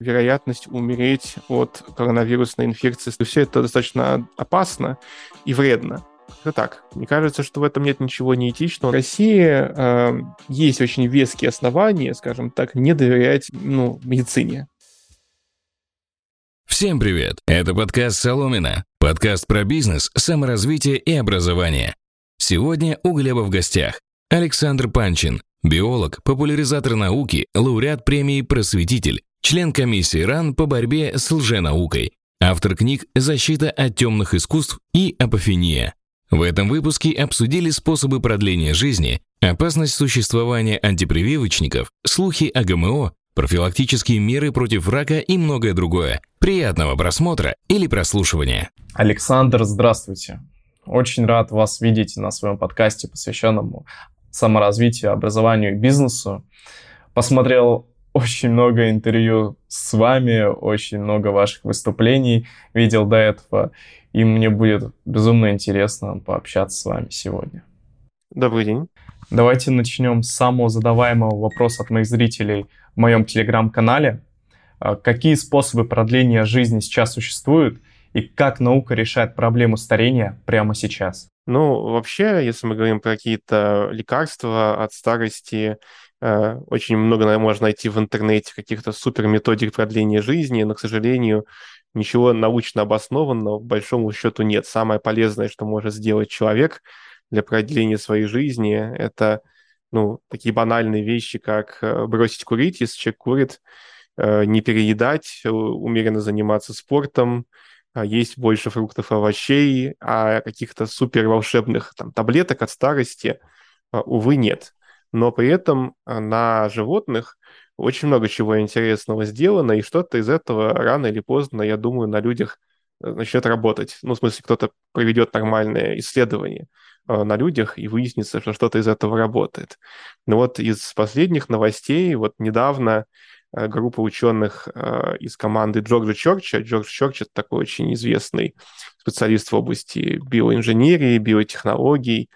вероятность умереть от коронавирусной инфекции. Все это достаточно опасно и вредно. Это так. Мне кажется, что в этом нет ничего неэтичного. В России э, есть очень веские основания, скажем так, не доверять ну, медицине. Всем привет! Это подкаст «Соломина». Подкаст про бизнес, саморазвитие и образование. Сегодня у Глеба в гостях Александр Панчин, биолог, популяризатор науки, лауреат премии «Просветитель», член комиссии РАН по борьбе с лженаукой, автор книг «Защита от темных искусств» и «Апофения». В этом выпуске обсудили способы продления жизни, опасность существования антипрививочников, слухи о ГМО, профилактические меры против рака и многое другое. Приятного просмотра или прослушивания. Александр, здравствуйте. Очень рад вас видеть на своем подкасте, посвященному саморазвитию, образованию и бизнесу. Посмотрел очень много интервью с вами, очень много ваших выступлений видел до этого, и мне будет безумно интересно пообщаться с вами сегодня. Добрый день. Давайте начнем с самого задаваемого вопроса от моих зрителей в моем телеграм-канале. А, какие способы продления жизни сейчас существуют и как наука решает проблему старения прямо сейчас? Ну, вообще, если мы говорим про какие-то лекарства от старости очень много, можно найти в интернете каких-то супер методик продления жизни, но, к сожалению, ничего научно обоснованного, по большому счету, нет. Самое полезное, что может сделать человек для продления своей жизни, это ну, такие банальные вещи, как э, бросить курить, если человек курит, э, не переедать, умеренно заниматься спортом, а есть больше фруктов и овощей, а каких-то супер волшебных там, таблеток от старости, увы, нет но при этом а, на животных очень много чего интересного сделано, и что-то из этого рано или поздно, я думаю, на людях э, начнет работать. Ну, в смысле, кто-то проведет нормальное исследование э, на людях, и выяснится, что что-то из этого работает. Но вот из последних новостей, вот недавно э, группа ученых из команды Джорджа Чорча, Джордж Чорч — это такой очень известный специалист в области биоинженерии, биотехнологий,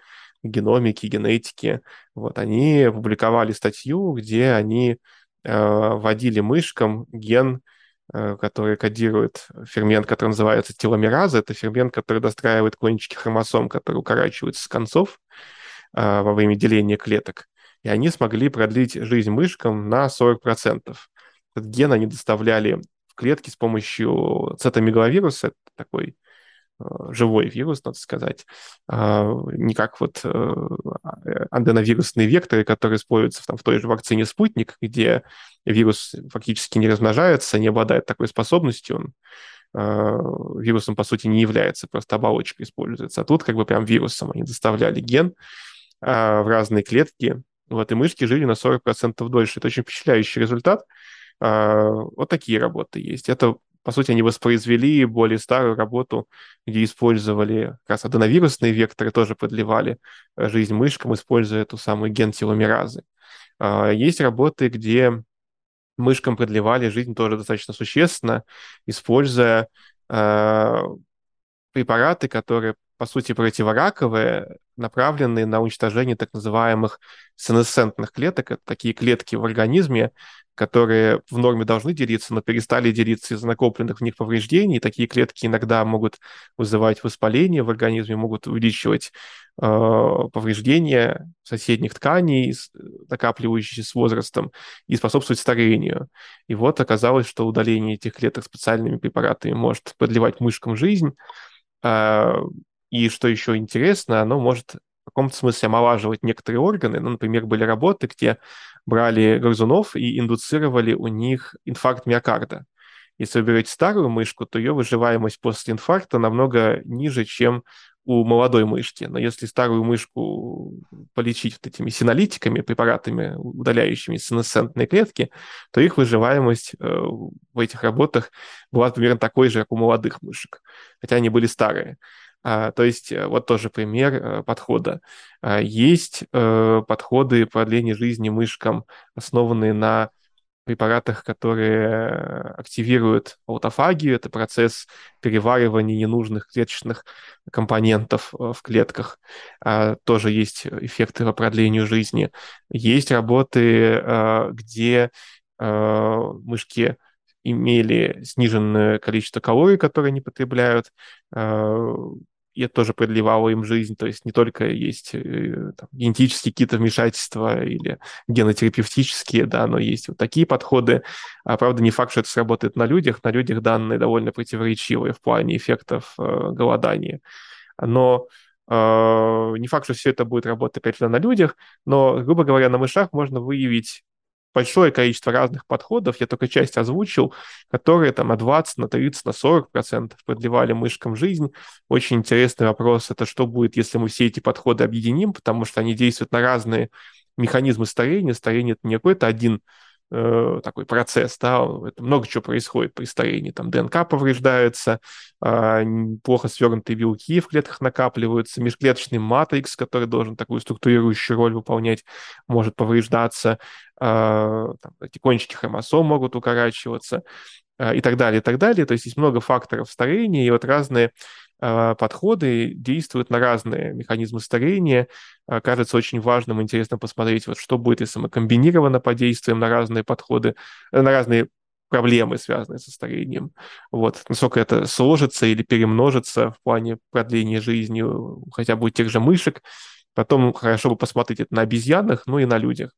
геномики, генетики, вот, они публиковали статью, где они э, вводили мышкам ген, э, который кодирует фермент, который называется теломераза. Это фермент, который достраивает кончики хромосом, которые укорачиваются с концов э, во время деления клеток. И они смогли продлить жизнь мышкам на 40%. Этот ген они доставляли в клетки с помощью цитомегаловируса, такой живой вирус, надо сказать, а, не как вот э, аденовирусные векторы, которые используются там, в той же вакцине «Спутник», где вирус фактически не размножается, не обладает такой способностью, он а, вирусом, по сути, не является, просто оболочка используется. А тут как бы прям вирусом они доставляли ген а, в разные клетки, вот, и мышки жили на 40% дольше. Это очень впечатляющий результат. Вот такие работы есть. Это по сути, они воспроизвели более старую работу, где использовали как раз аденовирусные векторы, тоже подливали э, жизнь мышкам, используя эту самую ген теломеразы. А, есть работы, где мышкам продлевали жизнь тоже достаточно существенно, используя а, препараты, которые, по сути, противораковые, направленные на уничтожение так называемых сенесцентных клеток. Это такие клетки в организме, которые в норме должны делиться, но перестали делиться из-за накопленных в них повреждений. Такие клетки иногда могут вызывать воспаление в организме, могут увеличивать э, повреждения соседних тканей, накапливающиеся с возрастом, и способствовать старению. И вот оказалось, что удаление этих клеток специальными препаратами может продлевать мышкам жизнь. Э, и что еще интересно, оно может в каком-то смысле омолаживать некоторые органы. Ну, например, были работы, где брали грызунов и индуцировали у них инфаркт миокарда. Если вы берете старую мышку, то ее выживаемость после инфаркта намного ниже, чем у молодой мышки. Но если старую мышку полечить вот этими синолитиками, препаратами, удаляющими сенесцентные клетки, то их выживаемость э, в этих работах была примерно такой же, как у молодых мышек, хотя они были старые. А, то есть э, вот тоже пример э, подхода. А, есть э, подходы продления жизни мышкам, основанные на препаратах, которые активируют аутофагию, это процесс переваривания ненужных клеточных компонентов в клетках. А, тоже есть эффекты по продлению жизни. Есть работы, где мышки имели сниженное количество калорий, которые они потребляют, и это тоже продлевало им жизнь. То есть не только есть э, там, генетические какие-то вмешательства или генотерапевтические, да, но есть вот такие подходы. А, правда, не факт, что это сработает на людях. На людях данные довольно противоречивые в плане эффектов э, голодания. Но э, не факт, что все это будет работать, опять же, на людях, но, грубо говоря, на мышах можно выявить большое количество разных подходов, я только часть озвучил, которые там на 20, на 30, на 40 процентов продлевали мышкам жизнь. Очень интересный вопрос, это что будет, если мы все эти подходы объединим, потому что они действуют на разные механизмы старения. Старение — это не какой-то один э, такой процесс, да, это много чего происходит при старении, там ДНК повреждается, э, плохо свернутые белки в клетках накапливаются, межклеточный матрикс, который должен такую структурирующую роль выполнять, может повреждаться, э, там, эти кончики хромосом могут укорачиваться э, и так далее, и так далее. То есть есть много факторов старения, и вот разные подходы действуют на разные механизмы старения. А, кажется очень важным, интересно посмотреть, вот что будет, если мы комбинированно подействуем на разные подходы, э, на разные проблемы, связанные со старением. Вот. Насколько это сложится или перемножится в плане продления жизни хотя бы тех же мышек. Потом хорошо бы посмотреть это на обезьянах, ну и на людях.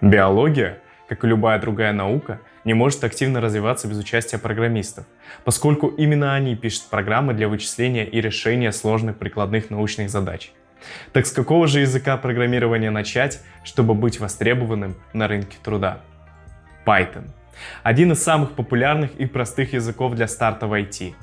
Биология, как и любая другая наука, не может активно развиваться без участия программистов, поскольку именно они пишут программы для вычисления и решения сложных прикладных научных задач. Так с какого же языка программирования начать, чтобы быть востребованным на рынке труда? Python. Один из самых популярных и простых языков для старта в IT.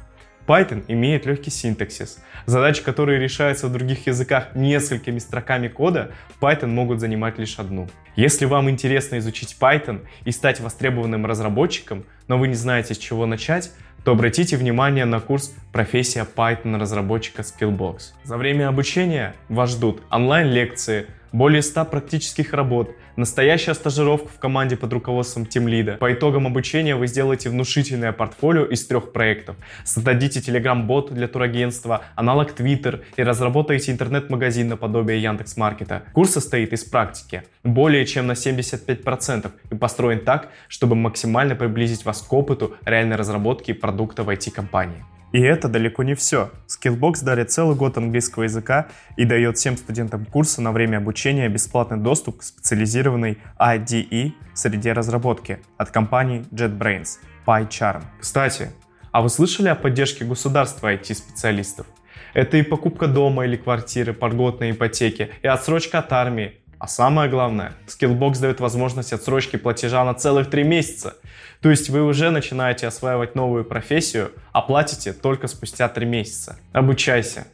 Python имеет легкий синтаксис. Задачи, которые решаются в других языках несколькими строками кода, Python могут занимать лишь одну. Если вам интересно изучить Python и стать востребованным разработчиком, но вы не знаете, с чего начать, то обратите внимание на курс «Профессия Python разработчика Skillbox». За время обучения вас ждут онлайн-лекции, более 100 практических работ, настоящая стажировка в команде под руководством тимлида. По итогам обучения вы сделаете внушительное портфолио из трех проектов. Создадите телеграм-бот для турагентства, аналог Twitter и разработаете интернет-магазин наподобие Яндекс.Маркета. Курс состоит из практики более чем на 75% и построен так, чтобы максимально приблизить вас к опыту реальной разработки продукта в IT-компании. И это далеко не все. Skillbox дарит целый год английского языка и дает всем студентам курса на время обучения бесплатный доступ к специализированной IDE среде разработки от компании JetBrains, PyCharm. Кстати, а вы слышали о поддержке государства IT-специалистов? Это и покупка дома или квартиры по льготной ипотеке, и отсрочка от армии, а самое главное, Skillbox дает возможность отсрочки платежа на целых 3 месяца. То есть вы уже начинаете осваивать новую профессию, а платите только спустя 3 месяца. Обучайся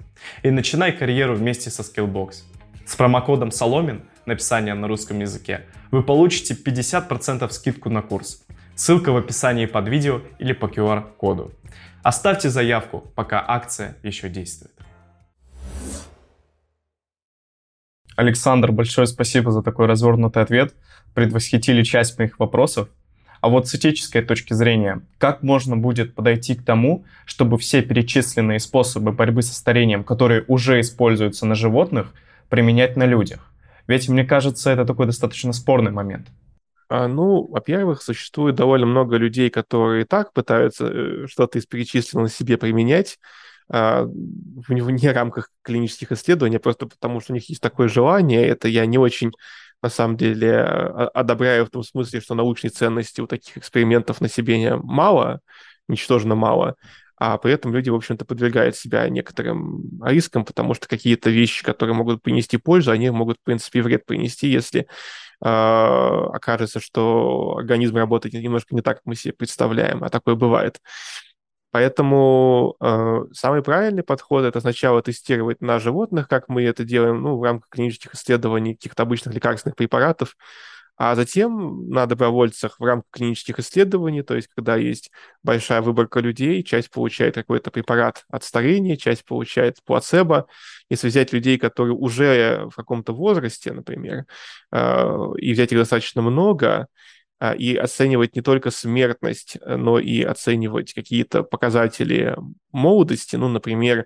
и начинай карьеру вместе со Skillbox. С промокодом Соломин, написание на русском языке, вы получите 50% скидку на курс. Ссылка в описании под видео или по QR-коду. Оставьте заявку, пока акция еще действует. Александр, большое спасибо за такой развернутый ответ. Предвосхитили часть моих вопросов. А вот с этической точки зрения, как можно будет подойти к тому, чтобы все перечисленные способы борьбы со старением, которые уже используются на животных, применять на людях? Ведь, мне кажется, это такой достаточно спорный момент. А, ну, во-первых, существует довольно много людей, которые и так пытаются э, что-то из перечисленного себе применять, вне рамках клинических исследований, просто потому что у них есть такое желание. Это я не очень, на самом деле, а, одобряю в том смысле, что научной ценности у таких экспериментов на себе мало, ничтожно мало, а при этом люди, в общем-то, подвергают себя некоторым рискам, потому что какие-то вещи, которые могут принести пользу, они могут, в принципе, вред принести, если окажется, что организм работает немножко не так, как мы себе представляем, а такое бывает. Поэтому э, самый правильный подход это сначала тестировать на животных, как мы это делаем ну, в рамках клинических исследований каких-то обычных лекарственных препаратов, а затем на добровольцах в рамках клинических исследований, то есть когда есть большая выборка людей, часть получает какой-то препарат от старения, часть получает плацебо. Если взять людей, которые уже в каком-то возрасте, например, э, и взять их достаточно много, и оценивать не только смертность, э, но и оценивать какие-то показатели молодости, ну, например,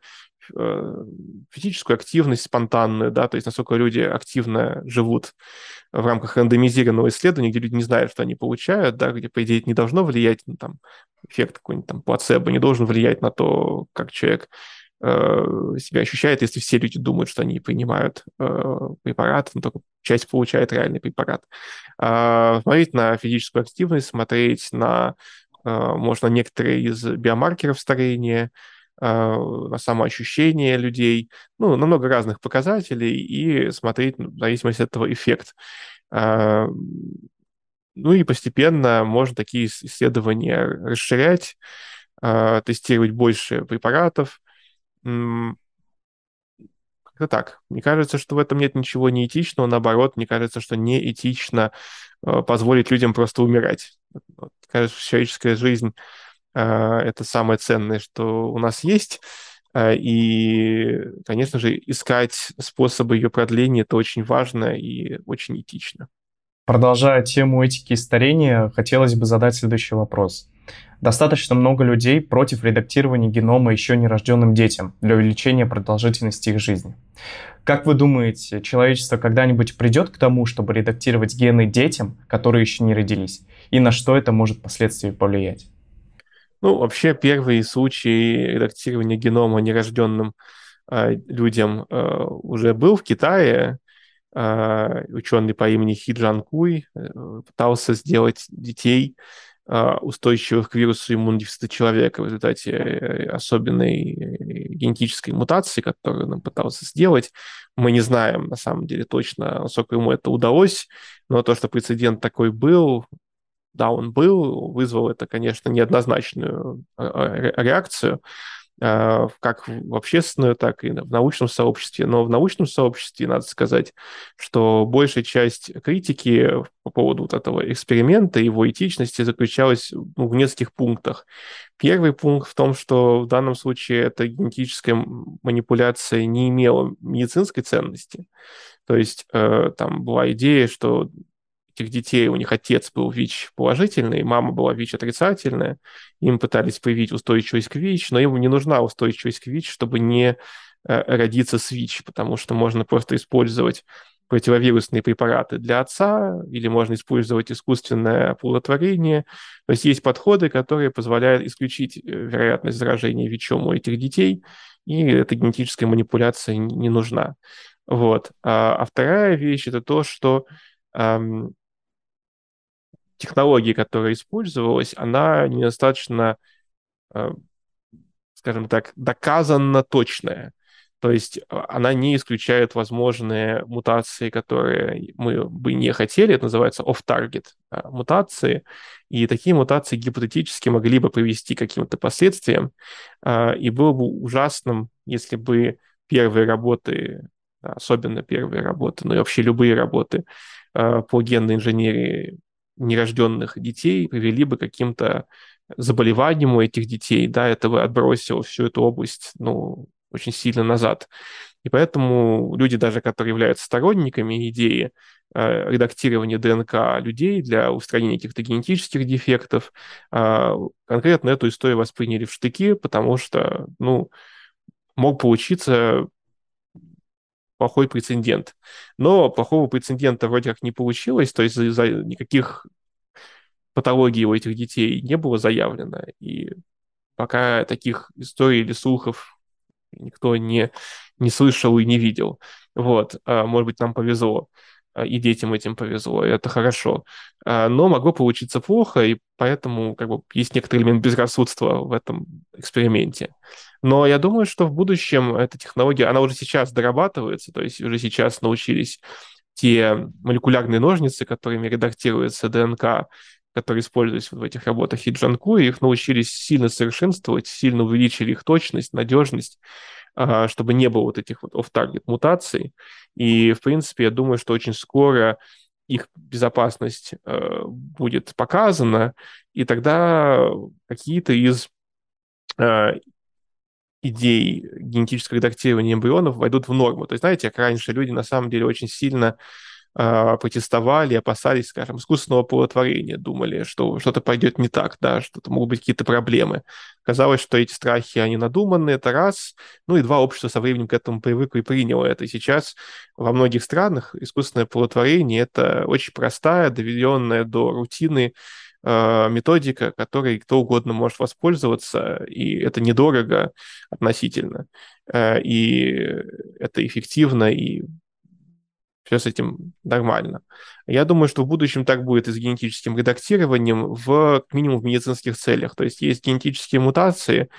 физическую активность спонтанную, да, то есть насколько люди активно живут в рамках рандомизированного исследования, где люди не знают, что они получают, да, где, по идее, это не должно влиять, ну, там, эффект какой-нибудь там плацебо не должен влиять на то, как человек э, себя ощущает, если все люди думают, что они принимают э, препарат, но только часть получает реальный препарат. Э, смотреть на физическую активность, смотреть на, э, можно, некоторые из биомаркеров старения, э, на самоощущение людей, ну, на много разных показателей и смотреть, ну, в зависимости от этого, эффект. Э, ну и постепенно можно такие исследования расширять, э, тестировать больше препаратов, как-то так. Мне кажется, что в этом нет ничего неэтичного. Наоборот, мне кажется, что неэтично э, позволить людям просто умирать. Вот, кажется, человеческая жизнь э, это самое ценное, что у нас есть. Э, и, конечно же, искать способы ее продления это очень важно и очень этично. Продолжая тему этики и старения, хотелось бы задать следующий вопрос. Достаточно много людей против редактирования генома еще нерожденным детям для увеличения продолжительности их жизни. Как вы думаете, человечество когда-нибудь придет к тому, чтобы редактировать гены детям, которые еще не родились? И на что это может впоследствии повлиять? Ну, вообще, первый случай редактирования генома нерожденным э, людям э, уже был в Китае. Э, ученый по имени Хи Джан Куй э, пытался сделать детей а, устойчивых к вирусу иммунодефицита человека в результате э, особенной э, генетической мутации, которую он пытался сделать. Мы не знаем, на самом деле, точно, насколько ему это удалось, но то, что прецедент такой был, да, он был, вызвал это, конечно, неоднозначную а, реакцию. А, как в общественную, так и в научном сообществе. Но в научном сообществе надо сказать, что большая часть критики по поводу вот этого эксперимента, его этичности заключалась ну, в нескольких пунктах. Первый пункт в том, что в данном случае эта генетическая манипуляция не имела медицинской ценности. То есть э, там была идея, что этих детей, у них отец был ВИЧ положительный, мама была ВИЧ отрицательная, им пытались привить устойчивость к ВИЧ, но им не нужна устойчивость к ВИЧ, чтобы не э, родиться с ВИЧ, потому что можно просто использовать противовирусные препараты для отца, или можно использовать искусственное оплодотворение. То есть есть подходы, которые позволяют исключить э, вероятность заражения ВИЧом у этих детей, и эта генетическая манипуляция не нужна. Вот. А, а вторая вещь это то, что технологии, которая использовалась, она недостаточно, э, скажем так, доказанно точная. То есть э, она не исключает возможные мутации, которые мы бы не хотели. Это называется off-target мутации. И такие мутации гипотетически могли бы привести к каким-то последствиям. Э, и было бы ужасным, если бы первые работы, особенно первые работы, но и вообще любые работы по генной инженерии нерожденных детей привели бы каким-то заболеваниям у этих детей, да, это бы отбросило всю эту область, ну, очень сильно назад. И поэтому люди, даже которые являются сторонниками идеи э, редактирования ДНК людей для устранения каких-то генетических дефектов, э, конкретно эту историю восприняли в штыки, потому что, ну, мог получиться плохой прецедент. Но плохого прецедента вроде как не получилось, то есть за, за никаких патологий у этих детей не было заявлено. И пока таких историй или слухов никто не, не слышал и не видел. Вот, а, может быть, нам повезло, а, и детям этим повезло, и это хорошо. А, но могло получиться плохо, и поэтому как бы, есть некоторый элемент безрассудства в этом эксперименте. Но я думаю, что в будущем эта технология, она уже сейчас дорабатывается, то есть уже сейчас научились те молекулярные ножницы, которыми редактируется ДНК, которые используются в этих работах и Джанку, и их научились сильно совершенствовать, сильно увеличили их точность, надежность, а, чтобы не было вот этих вот off-target мутаций. И, в принципе, я думаю, что очень скоро их безопасность э, будет показана, и тогда какие-то из э, идей генетического редактирования эмбрионов войдут в норму. То есть, знаете, как раньше люди на самом деле очень сильно э, протестовали, опасались, скажем, искусственного оплодотворения, думали, что что-то пойдет не так, да, что-то могут быть какие-то проблемы. Казалось, что эти страхи, они надуманные, это раз. Ну и два, общество со временем к этому привыкло и приняло это. И сейчас во многих странах искусственное оплодотворение – это очень простая, доведенная до рутины методика, которой кто угодно может воспользоваться, и это недорого относительно, э, и это эффективно, и все с этим нормально. Я думаю, что в будущем так будет и с генетическим редактированием в минимум в медицинских целях. То есть есть генетические мутации,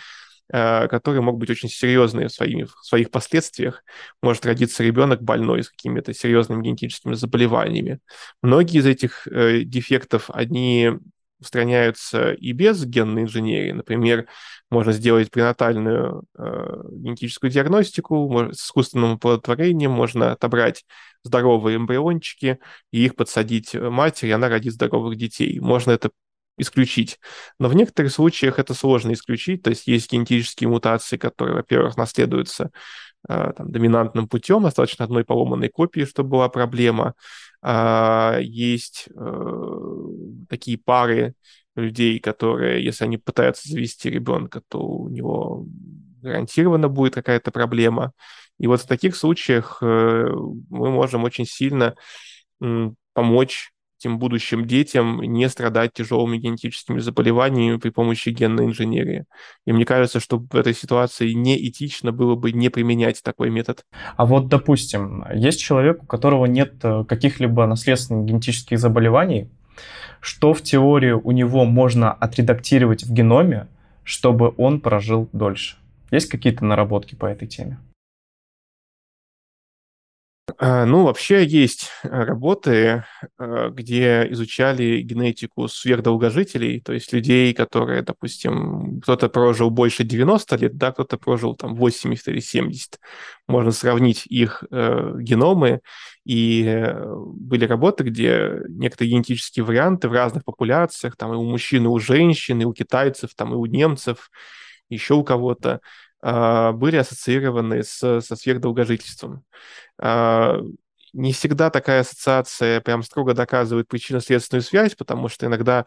э, которые могут быть очень серьезные в, своими, в своих последствиях. Может родиться ребенок больной с какими-то серьезными генетическими заболеваниями. Многие из этих э, дефектов, они устраняются и без генной инженерии. Например, можно сделать пренатальную э, генетическую диагностику с искусственным оплодотворением, можно отобрать здоровые эмбриончики и их подсадить матери, и она родит здоровых детей. Можно это исключить. Но в некоторых случаях это сложно исключить, то есть есть генетические мутации, которые, во-первых, наследуются э, там, доминантным путем, достаточно одной поломанной копии, чтобы была проблема. А, есть э, такие пары людей, которые, если они пытаются завести ребенка, то у него гарантированно будет какая-то проблема. И вот в таких случаях э, мы можем очень сильно помочь тем будущим детям не страдать тяжелыми генетическими заболеваниями при помощи генной инженерии. И мне кажется, что в этой ситуации неэтично было бы не применять такой метод. А вот, допустим, есть человек, у которого нет э, каких-либо наследственных генетических заболеваний, что в теории у него можно отредактировать в геноме, чтобы он прожил дольше? Есть какие-то наработки по этой теме? А, ну, вообще есть э, работы, э, где изучали генетику сверхдолгожителей, то есть людей, которые, допустим, кто-то прожил больше 90 лет, да, кто-то прожил там 80 или 70. Можно сравнить их э, геномы, и э, были работы, где некоторые генетические варианты в разных популяциях, там и у мужчин, и у женщин, и у китайцев, там и у немцев, еще у кого-то, а, были ассоциированы с, со сверхдолгожительством. А, не всегда такая ассоциация прям строго доказывает причинно-следственную связь, потому что иногда,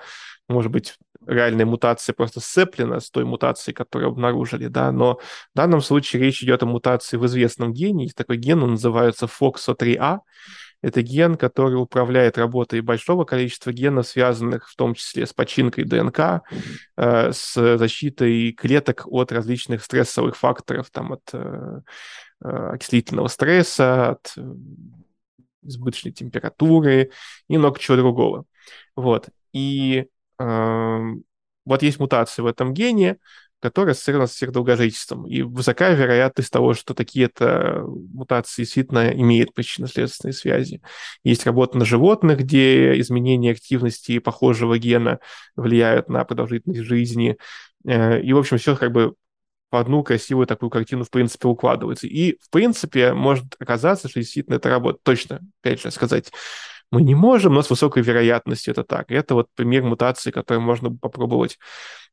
может быть, реальная мутация просто сцеплена с той мутацией, которую обнаружили, да, но в данном случае речь идет о мутации в известном гене, есть такой ген, называется FOXO3A, это ген, который управляет работой большого количества генов, связанных в том числе с починкой ДНК, э, с защитой клеток от различных стрессовых факторов, там, от э, э окислительного стресса, от избыточной температуры и много чего другого. Вот. И э, вот есть мутация в этом гене, которая ассоциирована с долгожительством. И высокая вероятность того, что такие-то мутации действительно имеют причинно-следственные связи. Есть работа на животных, где изменения активности похожего гена влияют на продолжительность жизни. Э, и, в общем, все как бы в одну красивую такую картину, в принципе, укладывается. И, в принципе, может оказаться, что действительно это работает. Точно, опять же, сказать мы не можем, но с высокой вероятностью это так. Это вот пример мутации, который можно попробовать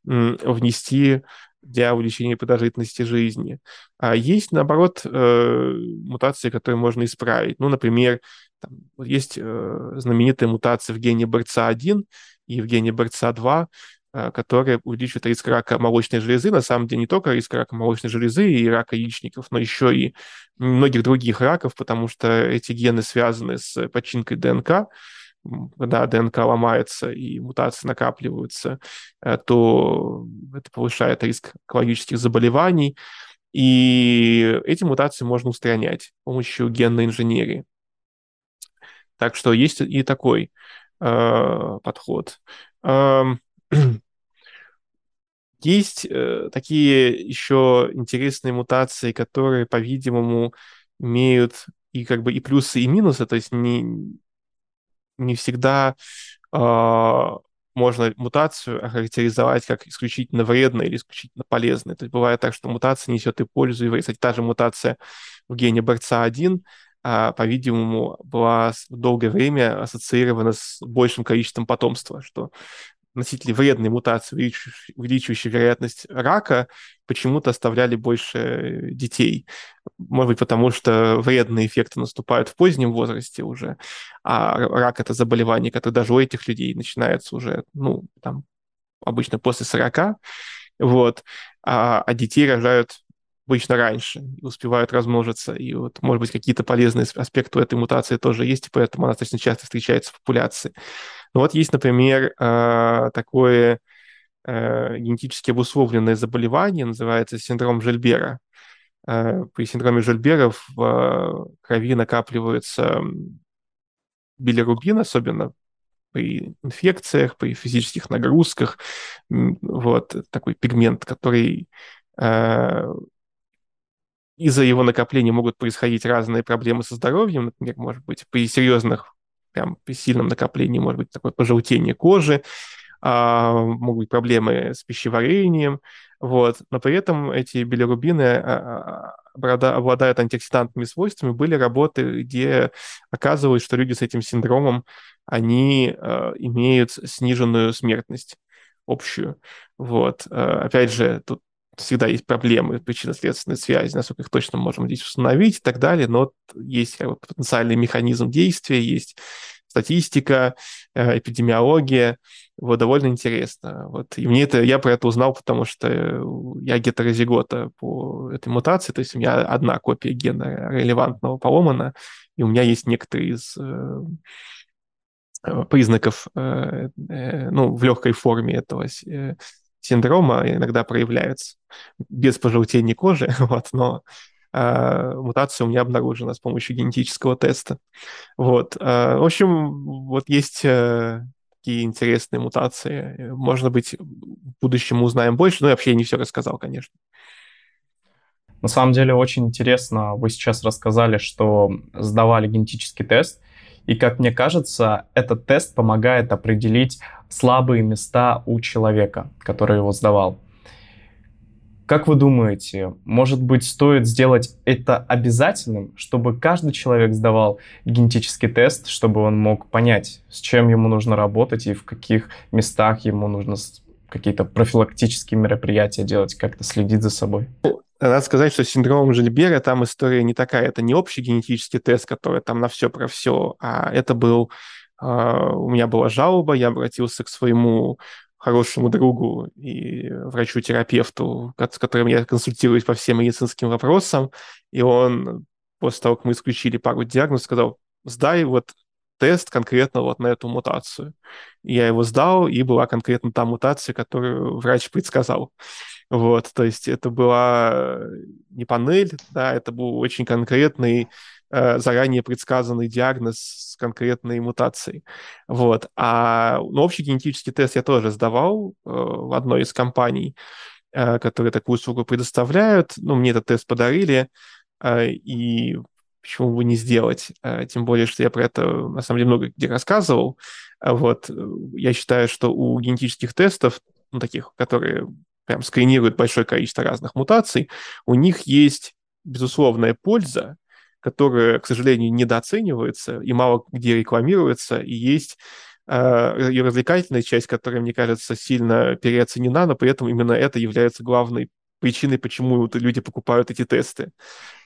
внести для увеличения продолжительности жизни. А есть, наоборот, э, мутации, которые можно исправить. Ну, например, там, есть э, знаменитая мутация в гене BRCA1 и в гене BRCA2, э, которые увеличивают риск рака молочной железы. На самом деле не только риск рака молочной железы и рака яичников, но еще и многих других раков, потому что эти гены связаны с починкой ДНК, когда ДНК ломается и мутации накапливаются, э, то это повышает риск онкологических заболеваний. И эти мутации можно устранять с помощью генной инженерии. Так что есть и такой э, подход. Э, есть э, такие еще интересные мутации, которые, по-видимому, имеют и как бы и плюсы, и минусы, то есть не, не всегда э, можно мутацию охарактеризовать как исключительно вредной или исключительно полезной. То есть бывает так, что мутация несет и пользу, и вред. Кстати, та же мутация в гене BRCA1, а, по-видимому, была долгое время ассоциирована с большим количеством потомства, что носители вредной мутации, увеличивающей вероятность рака, почему-то оставляли больше детей. Может быть, потому что вредные эффекты наступают в позднем возрасте уже, а рак – это заболевание, которое даже у этих людей начинается уже, ну, там, обычно после 40, вот, а, а детей рожают обычно раньше, успевают размножиться. И вот, может быть, какие-то полезные аспекты у этой мутации тоже есть, и поэтому она достаточно часто встречается в популяции. Но вот есть, например, а, такое а, генетически обусловленное заболевание, называется синдром Жильбера. А, при синдроме Жильбера в крови накапливается билирубин, особенно при инфекциях, при физических нагрузках. Вот такой пигмент, который из-за его накопления могут происходить разные проблемы со здоровьем, например, может быть, при серьезных, прям при сильном накоплении, может быть, такое пожелтение кожи, а, могут быть проблемы с пищеварением, вот. Но при этом эти билирубины а, а, обладают антиоксидантными свойствами. Были работы, где оказывалось, что люди с этим синдромом, они а, имеют сниженную смертность общую. Вот. Опять же, тут всегда есть проблемы причинно-следственной связи, насколько их точно можем здесь установить и так далее, но есть как бы, потенциальный механизм действия, есть статистика, э, эпидемиология, вот, довольно интересно. Вот. И мне это, я про это узнал, потому что я гетерозигота по этой мутации, то есть у меня одна копия гена релевантного поломана, и у меня есть некоторые из э, э, признаков, ну, в легкой форме этого синдрома иногда проявляются без пожелтения кожи, вот, но э, мутация у меня обнаружена с помощью генетического теста. Вот. Э, в общем, вот есть э, такие интересные мутации. Можно быть, в будущем узнаем больше, но я вообще не все рассказал, конечно. На самом деле очень интересно, вы сейчас рассказали, что сдавали генетический тест, и, как мне кажется, этот тест помогает определить слабые места у человека, который его сдавал. Как вы думаете, может быть, стоит сделать это обязательным, чтобы каждый человек сдавал генетический тест, чтобы он мог понять, с чем ему нужно работать и в каких местах ему нужно какие-то профилактические мероприятия делать, как-то следить за собой? Надо сказать, что с синдромом Жильбера там история не такая. Это не общий генетический тест, который там на все про все, а это был... Uh, у меня была жалоба, я обратился к своему хорошему другу и врачу-терапевту, с которым я консультируюсь по всем медицинским вопросам, и он после того, как мы исключили пару диагнозов, сказал, сдай вот тест конкретно вот на эту мутацию. И я его сдал, и была конкретно та мутация, которую врач предсказал. Вот, то есть это была не панель, да, это был очень конкретный, э, заранее предсказанный диагноз с конкретной мутацией. Вот. А ну, общий генетический тест я тоже сдавал э, в одной из компаний, э, которые такую услугу предоставляют. Ну, мне этот тест подарили, э, и почему бы не сделать? Э, тем более, что я про это, на самом деле, много где рассказывал. Вот. Я считаю, что у генетических тестов, ну, таких, которые прям скринируют большое количество разных мутаций, у них есть безусловная польза, которая, к сожалению, недооценивается и мало где рекламируется, и есть э, ее развлекательная часть, которая, мне кажется, сильно переоценена, но при этом именно это является главной причиной, почему люди покупают эти тесты.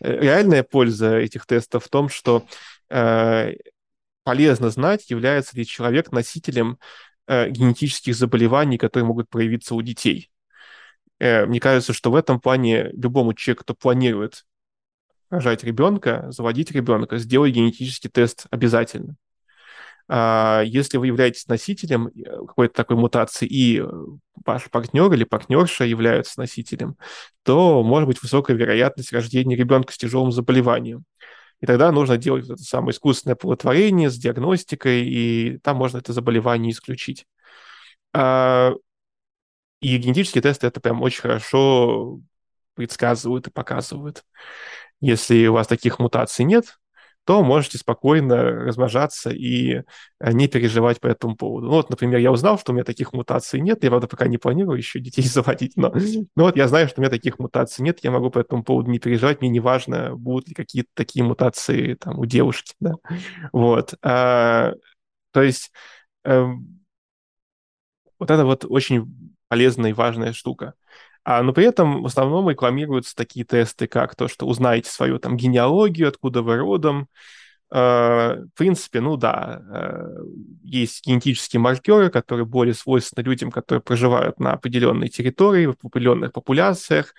Э, реальная польза этих тестов в том, что э, полезно знать, является ли человек носителем э, генетических заболеваний, которые могут проявиться у детей. Э, мне кажется, что в этом плане любому человеку, кто планирует рожать ребенка, заводить ребенка, сделать генетический тест обязательно. А если вы являетесь носителем э, какой-то такой мутации, и э, ваш партнер или партнерша являются носителем, то может быть высокая вероятность рождения ребенка с тяжелым заболеванием. И тогда нужно делать это самое искусственное оплодотворение с диагностикой, и там можно это заболевание исключить. А и генетические тесты это прям очень хорошо предсказывают и показывают. Если у вас таких мутаций нет, то можете спокойно размножаться и э, не переживать по этому поводу. Ну, вот, например, я узнал, что у меня таких мутаций нет, я, правда, пока не планирую еще детей заводить, но, но вот я знаю, что у меня таких мутаций нет, я могу по этому поводу не переживать, мне не важно, будут ли какие-то такие мутации там у девушки, да, вот. А, то есть... А, Вот это вот очень полезная и важная штука. А, но при этом в основном рекламируются такие тесты, как то, что узнаете свою там генеалогию, откуда вы родом. А, в принципе, ну да, а, есть генетические маркеры, которые более свойственны людям, которые проживают на определенной территории, в определенных популяциях,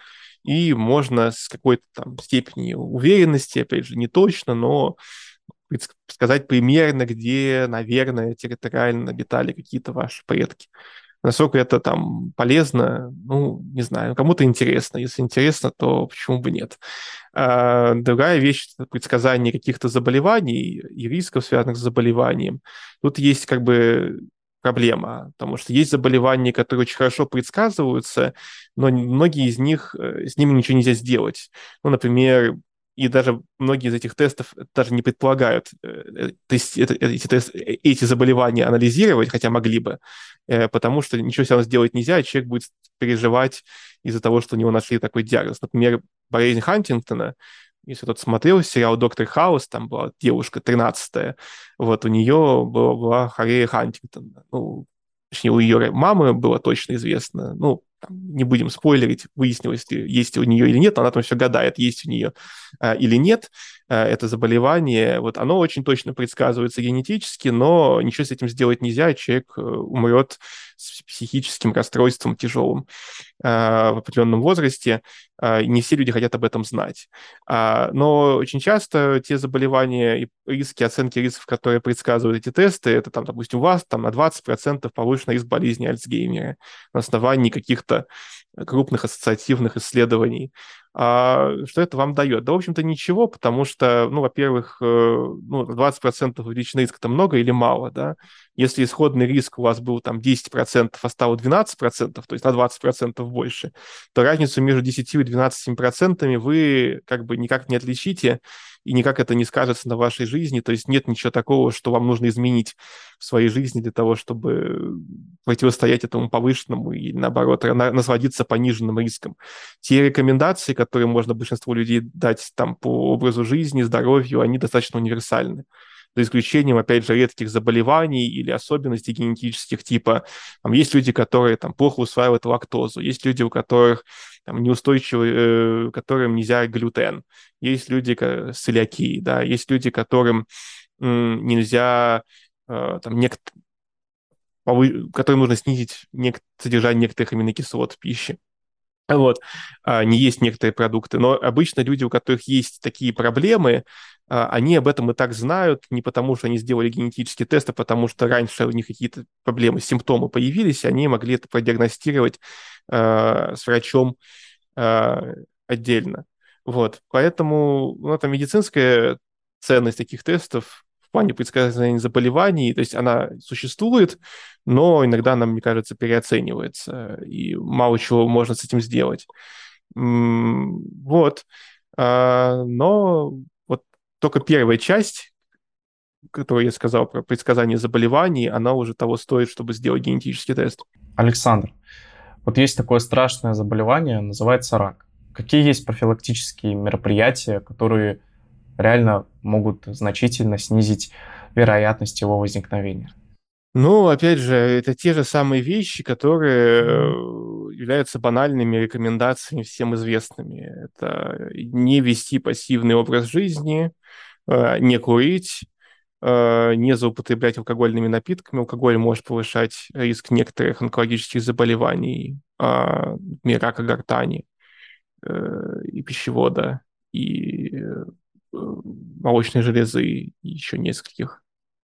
и можно с какой-то там степенью уверенности, опять же, не точно, но сказать примерно, где, наверное, территориально обитали какие-то ваши предки. Насколько это там полезно, ну, не знаю, кому-то интересно. Если интересно, то почему бы нет? А другая вещь — это предсказание каких-то заболеваний и рисков, связанных с заболеванием. Тут есть как бы проблема, потому что есть заболевания, которые очень хорошо предсказываются, но многие из них, э, с ними ничего нельзя сделать. Ну, например, и даже многие из этих тестов даже не предполагают э, э, то есть это, эти, тест, эти заболевания анализировать, хотя могли бы, потому что ничего все равно сделать нельзя, и человек будет переживать из-за того, что у него нашли такой диагноз. Например, болезнь Хантингтона, если кто-то смотрел сериал «Доктор Хаус», там была девушка 13-я, вот у нее была, была Харея Хантингтон. Ну, точнее, у ее мамы было точно известно, ну, не будем спойлерить, выяснилось, есть у нее или нет, она там все гадает, есть у нее а, или нет это заболевание. Вот оно очень точно предсказывается генетически, но ничего с этим сделать нельзя, человек э, умрет с психическим расстройством тяжелым а, в определенном возрасте. А, не все люди хотят об этом знать. А, но очень часто те заболевания и риски, оценки рисков, которые предсказывают эти тесты, это, там, допустим, у вас там, на 20% повышенный риск болезни Альцгеймера на основании каких-то крупных ассоциативных исследований. А что это вам дает? Да, в общем-то, ничего, потому что, ну, во-первых, э, ну, 20% увеличенный риск – это много или мало, да? Если исходный риск у вас был там 10%, а стало 12%, то есть на 20% больше, то разницу между 10 и 12% вы как бы никак не отличите, и никак это не скажется на вашей жизни, то есть нет ничего такого, что вам нужно изменить в своей жизни для того, чтобы противостоять этому повышенному и, наоборот, насладиться пониженным риском. Те рекомендации, которые можно большинству людей дать там по образу жизни, здоровью, они достаточно универсальны за исключением, опять же, редких заболеваний или особенностей генетических типа. Там есть люди, которые там плохо усваивают лактозу, есть люди, у которых там, неустойчивые, э, которым нельзя глютен, есть люди с целиакией, да, есть люди, которым м, нельзя э, там, нек... которым нужно снизить нек... содержание некоторых аминокислот в пище вот, а, не есть некоторые продукты. Но обычно люди, у которых есть такие проблемы, а, они об этом и так знают, не потому что они сделали генетический тест, а потому что раньше у них какие-то проблемы, симптомы появились, они могли это продиагностировать э, с врачом э, отдельно. Вот, поэтому ну, это медицинская ценность таких тестов в плане предсказания заболеваний, то есть она существует, но иногда она, мне кажется, переоценивается, и мало чего можно с этим сделать. Вот. А, но вот только первая часть, которую я сказал про предсказание заболеваний, она уже того стоит, чтобы сделать генетический тест. Александр, вот есть такое страшное заболевание, называется рак. Какие есть профилактические мероприятия, которые реально могут значительно снизить вероятность его возникновения. Ну, опять же, это те же самые вещи, которые э, являются банальными рекомендациями всем известными. Это не вести пассивный образ жизни, э, не курить, э, не злоупотреблять алкогольными напитками. Алкоголь может повышать риск некоторых онкологических заболеваний, а, рака гортани и пищевода, и молочной железы и еще нескольких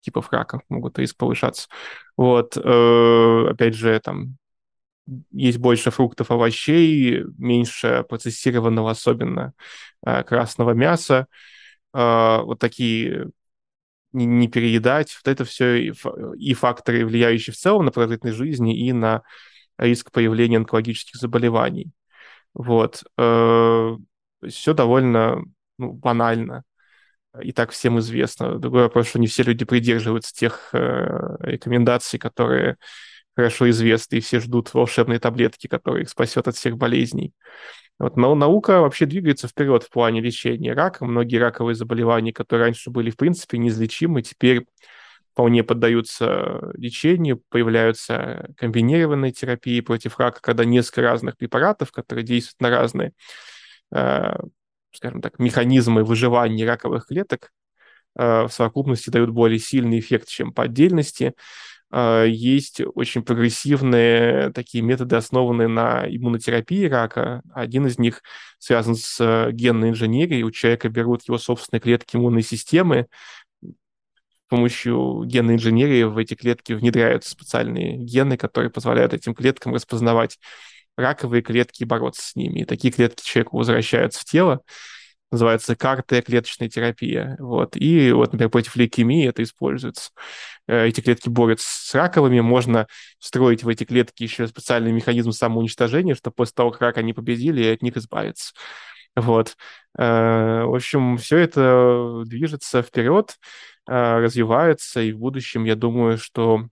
типов рака могут риск повышаться. Вот, э, опять же, там есть больше фруктов, овощей, меньше процессированного, особенно э, красного мяса. Э, вот такие не, переедать. Вот это все и факторы, влияющие в целом на продолжительность жизни и на риск появления онкологических заболеваний. Вот. Все довольно ну, банально и так всем известно. Другой вопрос, что не все люди придерживаются тех э, рекомендаций, которые хорошо известны, и все ждут волшебной таблетки, которая их спасет от всех болезней. Вот, но наука вообще двигается вперед в плане лечения рака. Многие раковые заболевания, которые раньше были, в принципе, неизлечимы, теперь вполне поддаются лечению, появляются комбинированные терапии против рака, когда несколько разных препаратов, которые действуют на разные, э, скажем так, механизмы выживания раковых клеток, э, в совокупности дают более сильный эффект, чем по отдельности. Э, есть очень прогрессивные такие методы, основанные на иммунотерапии рака. Один из них связан с генной инженерией. У человека берут его собственные клетки иммунной системы, помощью генной инженерии в эти клетки внедряются специальные гены, которые позволяют этим клеткам распознавать раковые клетки и бороться с ними. И такие клетки человеку возвращаются в тело. Называется карта клеточная терапия. Вот. И вот, например, против лейкемии это используется. Э, эти клетки борются с раковыми. Можно встроить в эти клетки еще специальный механизм самоуничтожения, чтобы после того, как рак они победили, от них избавиться. Вот. Э, в общем, все это движется вперед. А, развивается, и в будущем, я думаю, что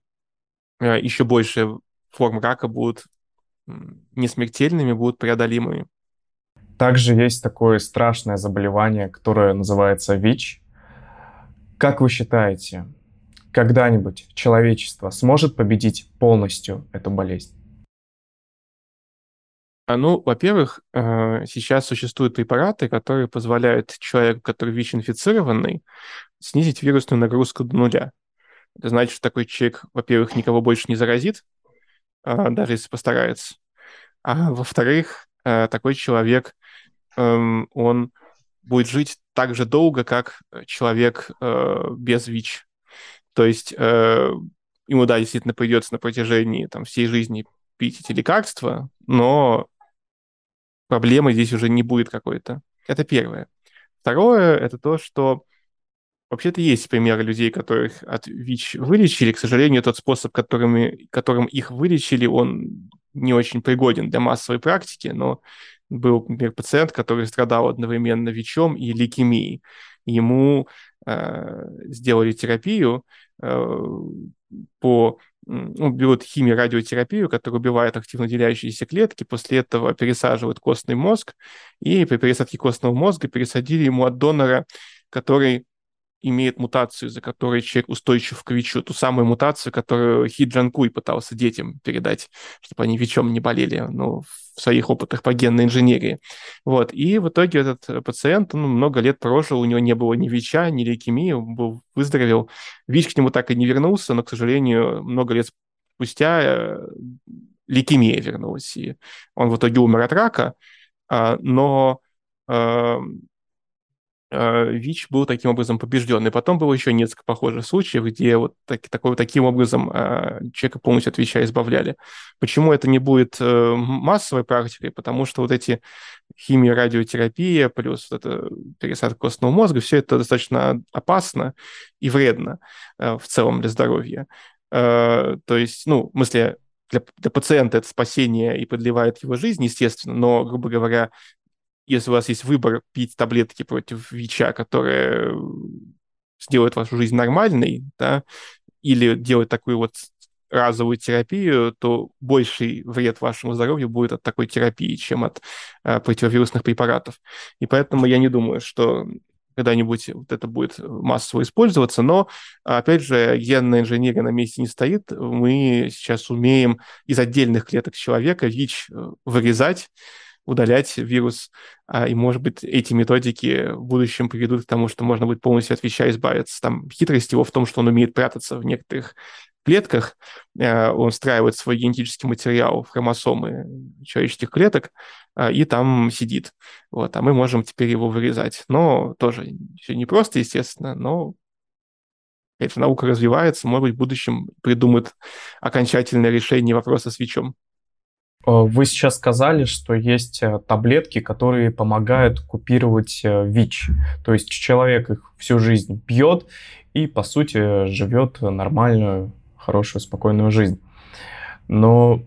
еще больше форм рака будут несмертельными, будут преодолимыми. Также есть такое страшное заболевание, которое называется ВИЧ. Как вы считаете, когда-нибудь человечество сможет победить полностью эту болезнь? А, ну, во-первых, э, сейчас существуют препараты, которые позволяют человеку, который ВИЧ-инфицированный, снизить вирусную нагрузку до нуля. Это значит, что такой человек, во-первых, никого больше не заразит, даже если постарается. А во-вторых, э, такой человек, эм, он будет жить так же долго, как человек э, без ВИЧ. То есть ему, да, действительно придется на протяжении там, всей жизни пить эти лекарства, но проблемы здесь уже не будет какой-то. Это первое. Второе, это то, что вообще-то есть примеры людей, которых от ВИЧ вылечили. К сожалению, тот способ, которыми, которым их вылечили, он не очень пригоден для массовой практики, но был, например, пациент, который страдал одновременно ВИЧом и лейкемией. Ему э, сделали терапию э, по ну, берут химиорадиотерапию, которая убивает активно делящиеся клетки, после этого пересаживают костный мозг, и при пересадке костного мозга пересадили ему от донора, который имеет мутацию, за которой человек устойчив к ВИЧу, ту самую мутацию, которую Хи Джанкуй пытался детям передать, чтобы они ВИЧом не болели, ну, в своих опытах по генной инженерии. Вот. И в итоге этот пациент, он много лет прожил, у него не было ни ВИЧа, ни лейкемии, он был, выздоровел. ВИЧ к нему так и не вернулся, но, к сожалению, много лет спустя э, лейкемия вернулась, и он в итоге умер от рака, а, но Э, ВИЧ был таким образом побежден. И потом было еще несколько похожих случаев, где вот так, такой, таким образом э, человека полностью от ВИЧа избавляли. Почему это не будет э, массовой практикой? Потому что вот эти химия, радиотерапия, плюс вот это пересадка костного мозга, все это достаточно опасно и вредно в целом для здоровья. То есть, ну, в смысле, для, для пациента это спасение и продлевает его жизнь, естественно, но, грубо говоря, если у вас есть выбор пить таблетки против ВИЧа, которые сделают вашу жизнь нормальной, да, или делать такую вот разовую терапию, то больший вред вашему здоровью будет от такой терапии, чем от э, противовирусных препаратов. И поэтому я не думаю, что когда-нибудь вот это будет массово использоваться, но, опять же, генная инженерия на месте не стоит. Мы сейчас умеем из отдельных клеток человека ВИЧ э, вырезать, удалять вирус, а, и, может быть, эти методики в будущем приведут к тому, что можно будет полностью от веща избавиться. Там хитрость его в том, что он умеет прятаться в некоторых клетках, а, он встраивает свой генетический материал в хромосомы человеческих клеток а, и там сидит. Вот, а мы можем теперь его вырезать. Но тоже все непросто, естественно, но эта наука развивается, может быть, в будущем придумают окончательное решение вопроса с ВИЧом. Э, вы сейчас сказали, что есть э, таблетки, которые помогают купировать э, ВИЧ. То есть человек их всю жизнь пьет и, по сути, живет нормальную, хорошую, спокойную жизнь. Но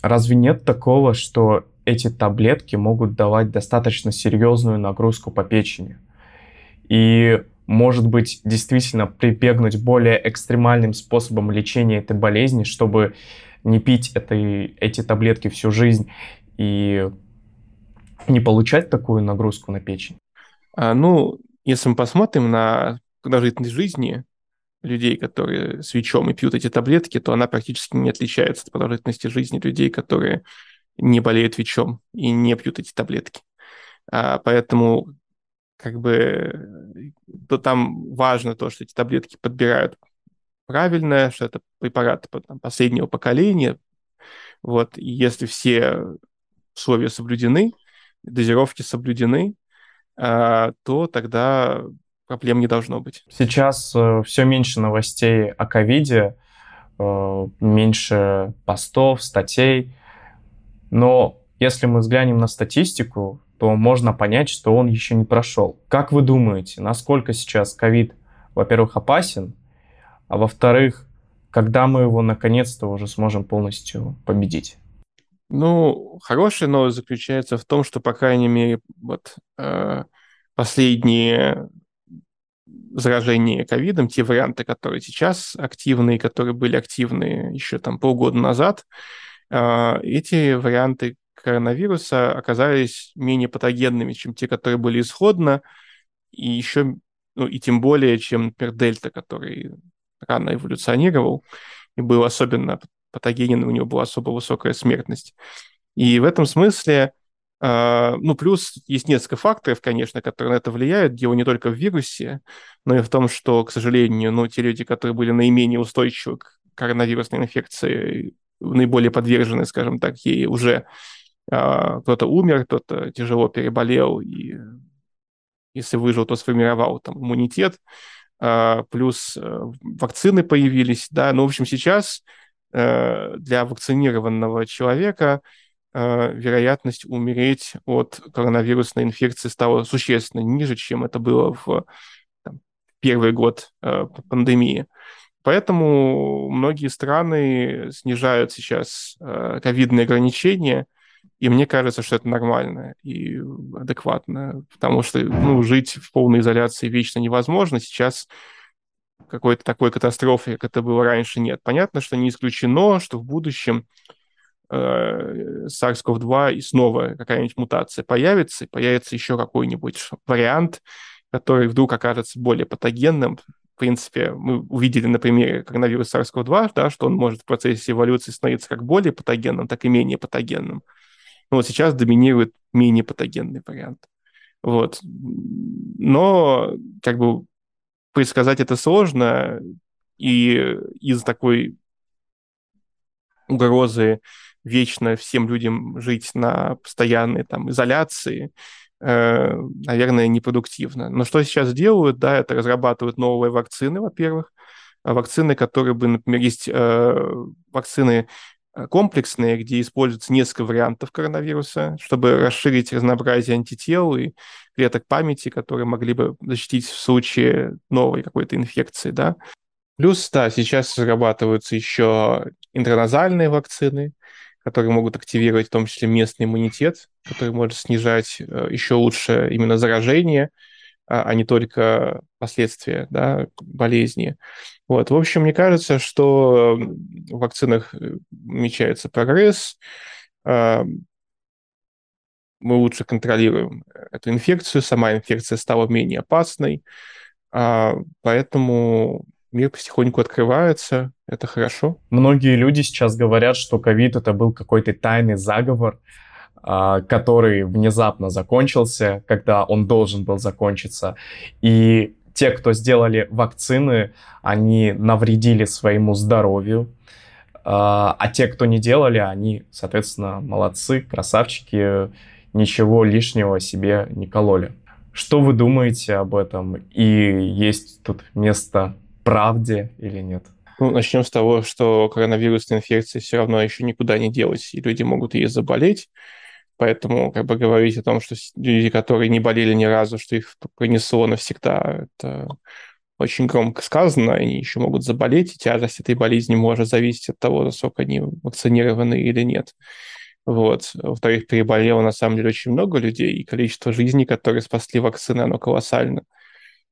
разве нет такого, что эти таблетки могут давать достаточно серьезную нагрузку по печени? И, может быть, действительно прибегнуть более экстремальным способом лечения этой болезни, чтобы не пить этой, эти таблетки всю жизнь и не получать такую нагрузку на печень? А, ну, если мы посмотрим на продолжительность жизни людей, которые с ВИЧом и пьют эти таблетки, то она практически не отличается от продолжительности жизни людей, которые не болеют ВИЧом и не пьют эти таблетки. А, поэтому как бы то там важно то, что эти таблетки подбирают правильно, что это препараты там, последнего поколения. Вот, и если все условия соблюдены, дозировки соблюдены, а, то тогда проблем не должно быть. Сейчас э, все меньше новостей о ковиде, э, меньше постов, статей. Но если мы взглянем на статистику, то можно понять, что он еще не прошел. Как вы думаете, насколько сейчас ковид, во-первых, опасен, а во-вторых, когда мы его наконец-то уже сможем полностью победить? Ну, хорошая новость заключается в том, что, по крайней мере, вот э, последние заражения ковидом, те варианты, которые сейчас активны и которые были активны еще там полгода назад, э, эти варианты коронавируса оказались менее патогенными, чем те, которые были исходно, и еще, ну, и тем более, чем, например, дельта, который рано эволюционировал и был особенно патогенен, у него была особо высокая смертность. И в этом смысле, э, ну, плюс есть несколько факторов, конечно, которые на это влияют. Дело не только в вирусе, но и в том, что, к сожалению, ну, те люди, которые были наименее устойчивы к коронавирусной инфекции, наиболее подвержены, скажем так, ей уже э, кто-то умер, кто-то тяжело переболел, и если выжил, то сформировал там иммунитет, плюс э, вакцины появились, да, ну, в общем, сейчас Э, для вакцинированного человека э, вероятность умереть от коронавирусной инфекции стала существенно ниже, чем это было в там, первый год пандемии. Поэтому многие страны снижают сейчас ковидные ограничения, и мне кажется, что это нормально и адекватно, потому что ну, жить в полной изоляции вечно невозможно. Сейчас какой-то такой катастрофы, как это было раньше, нет. Понятно, что не исключено, что в будущем э, SARS-CoV-2 и снова какая-нибудь мутация появится, и появится еще какой-нибудь вариант, который вдруг окажется более патогенным. В принципе, мы увидели на примере коронавируса SARS-CoV-2, да, что он может в процессе эволюции становиться как более патогенным, так и менее патогенным. Но вот сейчас доминирует менее патогенный вариант. Вот. Но как бы предсказать это сложно, и из такой угрозы вечно всем людям жить на постоянной там изоляции, э, наверное, непродуктивно. Но что сейчас делают, да, это разрабатывают новые вакцины, во-первых, вакцины, которые бы, например, есть э, вакцины комплексные, где используется несколько вариантов коронавируса, чтобы расширить разнообразие антител и клеток памяти, которые могли бы защитить в случае новой какой-то инфекции, да. Плюс, да, сейчас разрабатываются еще интраназальные вакцины, которые могут активировать в том числе местный иммунитет, который может снижать э, еще лучше именно заражение, а, а не только последствия да, болезни. Вот. В общем, мне кажется, что в вакцинах э, намечается прогресс, а, мы лучше контролируем эту инфекцию, сама инфекция стала менее опасной, а, поэтому мир потихоньку открывается, это хорошо. Многие люди сейчас говорят, что ковид это был какой-то тайный заговор, который внезапно закончился, когда он должен был закончиться. И те, кто сделали вакцины, они навредили своему здоровью, а, а те, кто не делали, они, соответственно, молодцы, красавчики, ничего лишнего себе не кололи. Что вы думаете об этом? И есть тут место правде или нет? Ну, начнем с того, что коронавирусная инфекция все равно еще никуда не делась, и люди могут ей заболеть. Поэтому как бы говорить о том, что люди, которые не болели ни разу, что их принесло навсегда, это очень громко сказано, они еще могут заболеть, и тяжесть этой болезни может зависеть от того, насколько они вакцинированы или нет. Вот. Во-вторых, переболело на самом деле очень много людей, и количество жизней, которые спасли вакцины, оно колоссально.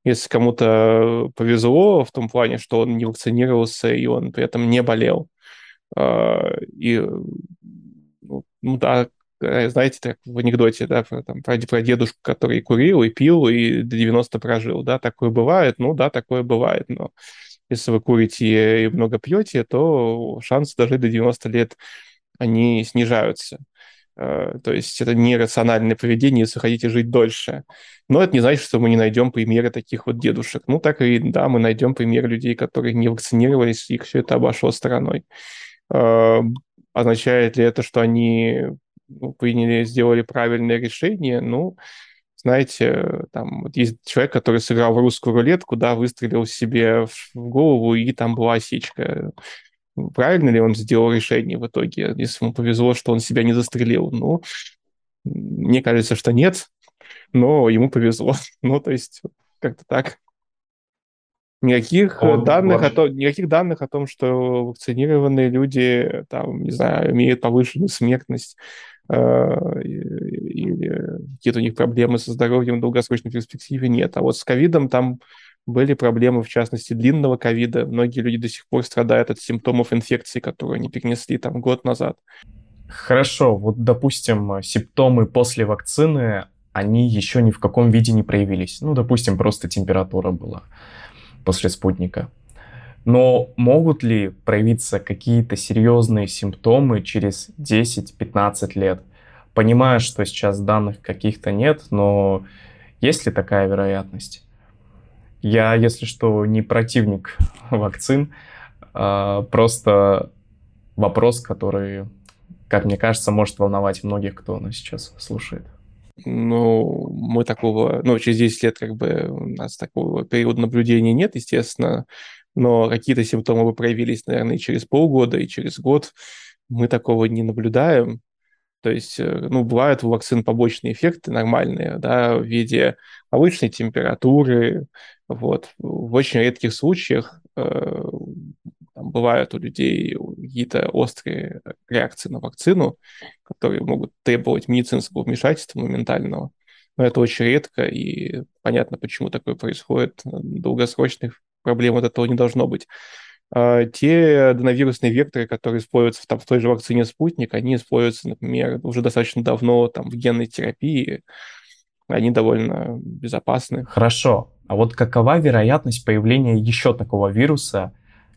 Если кому-то повезло в том плане, что он не вакцинировался, и он при этом не болел, а, и ну, ну да, знаете, так в анекдоте, да, про, там, про, про дедушку, который курил и пил, и до 90 прожил, да, такое бывает, ну да, такое бывает, но если вы курите и много пьете, то шансы дожить до 90 лет, они снижаются. Э, то есть это нерациональное поведение, если хотите жить дольше. Но это не значит, что мы не найдем примеры таких вот дедушек. Ну, так и да, мы найдем примеры людей, которые не вакцинировались, и все это обошло стороной. Э, означает ли это, что они приняли, сделали правильное решение? Ну, знаете, там вот есть человек, который сыграл в русскую рулетку, да, выстрелил себе в голову, и там была осечка правильно ли он сделал решение в итоге, если ему повезло, что он себя не застрелил. Ну, мне кажется, что нет, но ему повезло. Ну, то есть, как-то так. Никаких он данных, ваш... о том, никаких данных о том, что вакцинированные люди, там, не знаю, имеют повышенную смертность или какие-то у них проблемы со здоровьем в долгосрочной перспективе, нет. А вот с ковидом там были проблемы, в частности, длинного ковида. Многие люди до сих пор страдают от симптомов инфекции, которые они перенесли там год назад. Хорошо, вот, допустим, симптомы после вакцины, они еще ни в каком виде не проявились. Ну, допустим, просто температура была после спутника. Но могут ли проявиться какие-то серьезные симптомы через 10-15 лет? Понимаю, что сейчас данных каких-то нет, но есть ли такая вероятность? Я, если что, не противник вакцин, а просто вопрос, который, как мне кажется, может волновать многих, кто нас сейчас слушает. Ну, мы такого, ну, через 10 лет как бы у нас такого периода наблюдения нет, естественно, но какие-то симптомы бы проявились, наверное, и через полгода, и через год. Мы такого не наблюдаем. То есть, э, ну, бывают у вакцин побочные эффекты нормальные, да, в виде повышенной температуры, вот. В очень редких случаях э, там бывают у людей какие-то острые реакции на вакцину, которые могут требовать медицинского вмешательства моментального. Но это очень редко, и понятно, почему такое происходит. Долгосрочных проблем от этого не должно быть. А те аденовирусные векторы, которые используются там, в той же вакцине «Спутник», они используются, например, уже достаточно давно там, в генной терапии, они довольно безопасны. Хорошо. А вот какова вероятность появления еще такого вируса,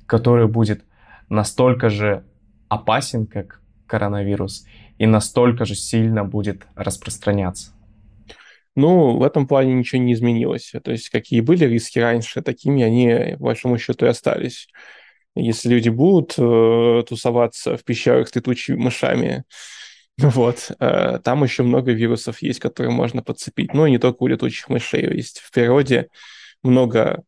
который будет настолько же опасен, как коронавирус, и настолько же сильно будет распространяться? Ну, в этом плане ничего не изменилось. То есть, какие были риски раньше, такими они, по большому счету, и остались. Если люди будут э, тусоваться в пещерах с летучими мышами, вот, э, там еще много вирусов есть, которые можно подцепить. Ну, и не только у летучих мышей. Есть в природе много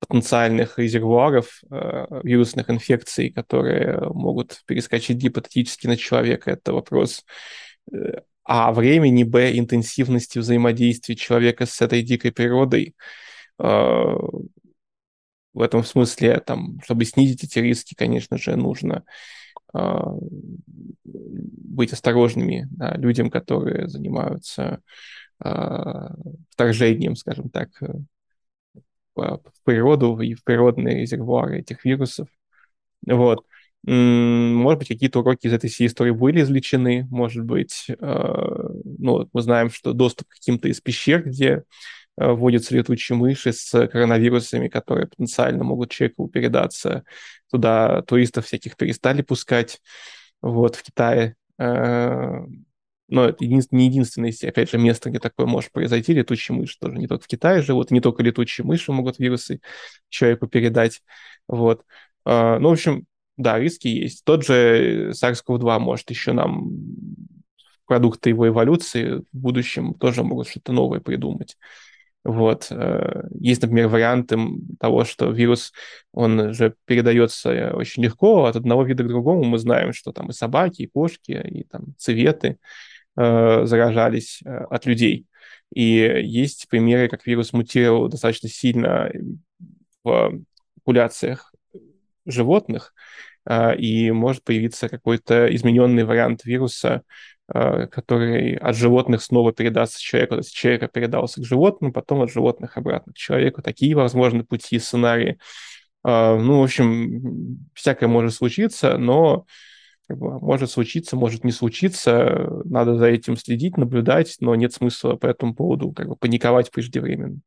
потенциальных резервуаров э, вирусных инфекций, которые могут перескочить гипотетически на человека. Это вопрос э, а времени, б, интенсивности взаимодействия человека с этой дикой природой. Э, в этом смысле, там, чтобы снизить эти риски, конечно же, нужно э, быть осторожными да, людям, которые занимаются э, вторжением, скажем так, э, в природу и в природные резервуары этих вирусов. Вот. Может быть, какие-то уроки из этой всей истории были извлечены, может быть, ну, мы знаем, что доступ к каким-то из пещер, где Э, вводятся летучие мыши с коронавирусами, которые потенциально могут человеку передаться. Туда туристов всяких перестали пускать. Вот, в Китае. Э, но это не единственное, опять же, место, где такое может произойти. Летучие мыши тоже не только в Китае живут, не только летучие мыши могут вирусы человеку передать. Вот. Ну, в общем, да, риски есть. Тот же SARS-CoV-2 может еще нам продукты его эволюции в будущем тоже могут что-то новое придумать. Вот. Э, есть, например, варианты того, что вирус, он же передается очень легко от одного вида к другому. Мы знаем, что там и собаки, и кошки, и там цветы э, заражались э, от людей. И есть примеры, как вирус мутировал достаточно сильно в популяциях животных, э, и может появиться какой-то измененный вариант вируса, Э, который от животных снова передастся человеку. То есть человека передался к животным, потом от животных обратно к человеку. Такие возможны пути, сценарии. Э, ну, в общем, всякое может случиться, но как бы, может случиться, может не случиться. Надо за этим следить, наблюдать, но нет смысла по этому поводу как бы паниковать преждевременно.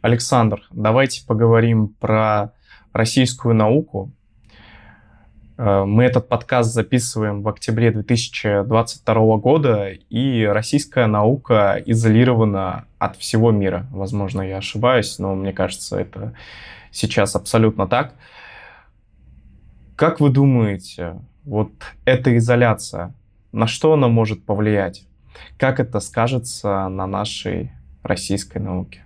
Александр, давайте поговорим про российскую науку. Э, мы этот подкаст записываем в октябре 2022 года, и российская наука изолирована от всего мира. Возможно, я ошибаюсь, но мне кажется, это сейчас абсолютно так. Как вы думаете, вот эта изоляция, на что она может повлиять? Как это скажется на нашей российской науке?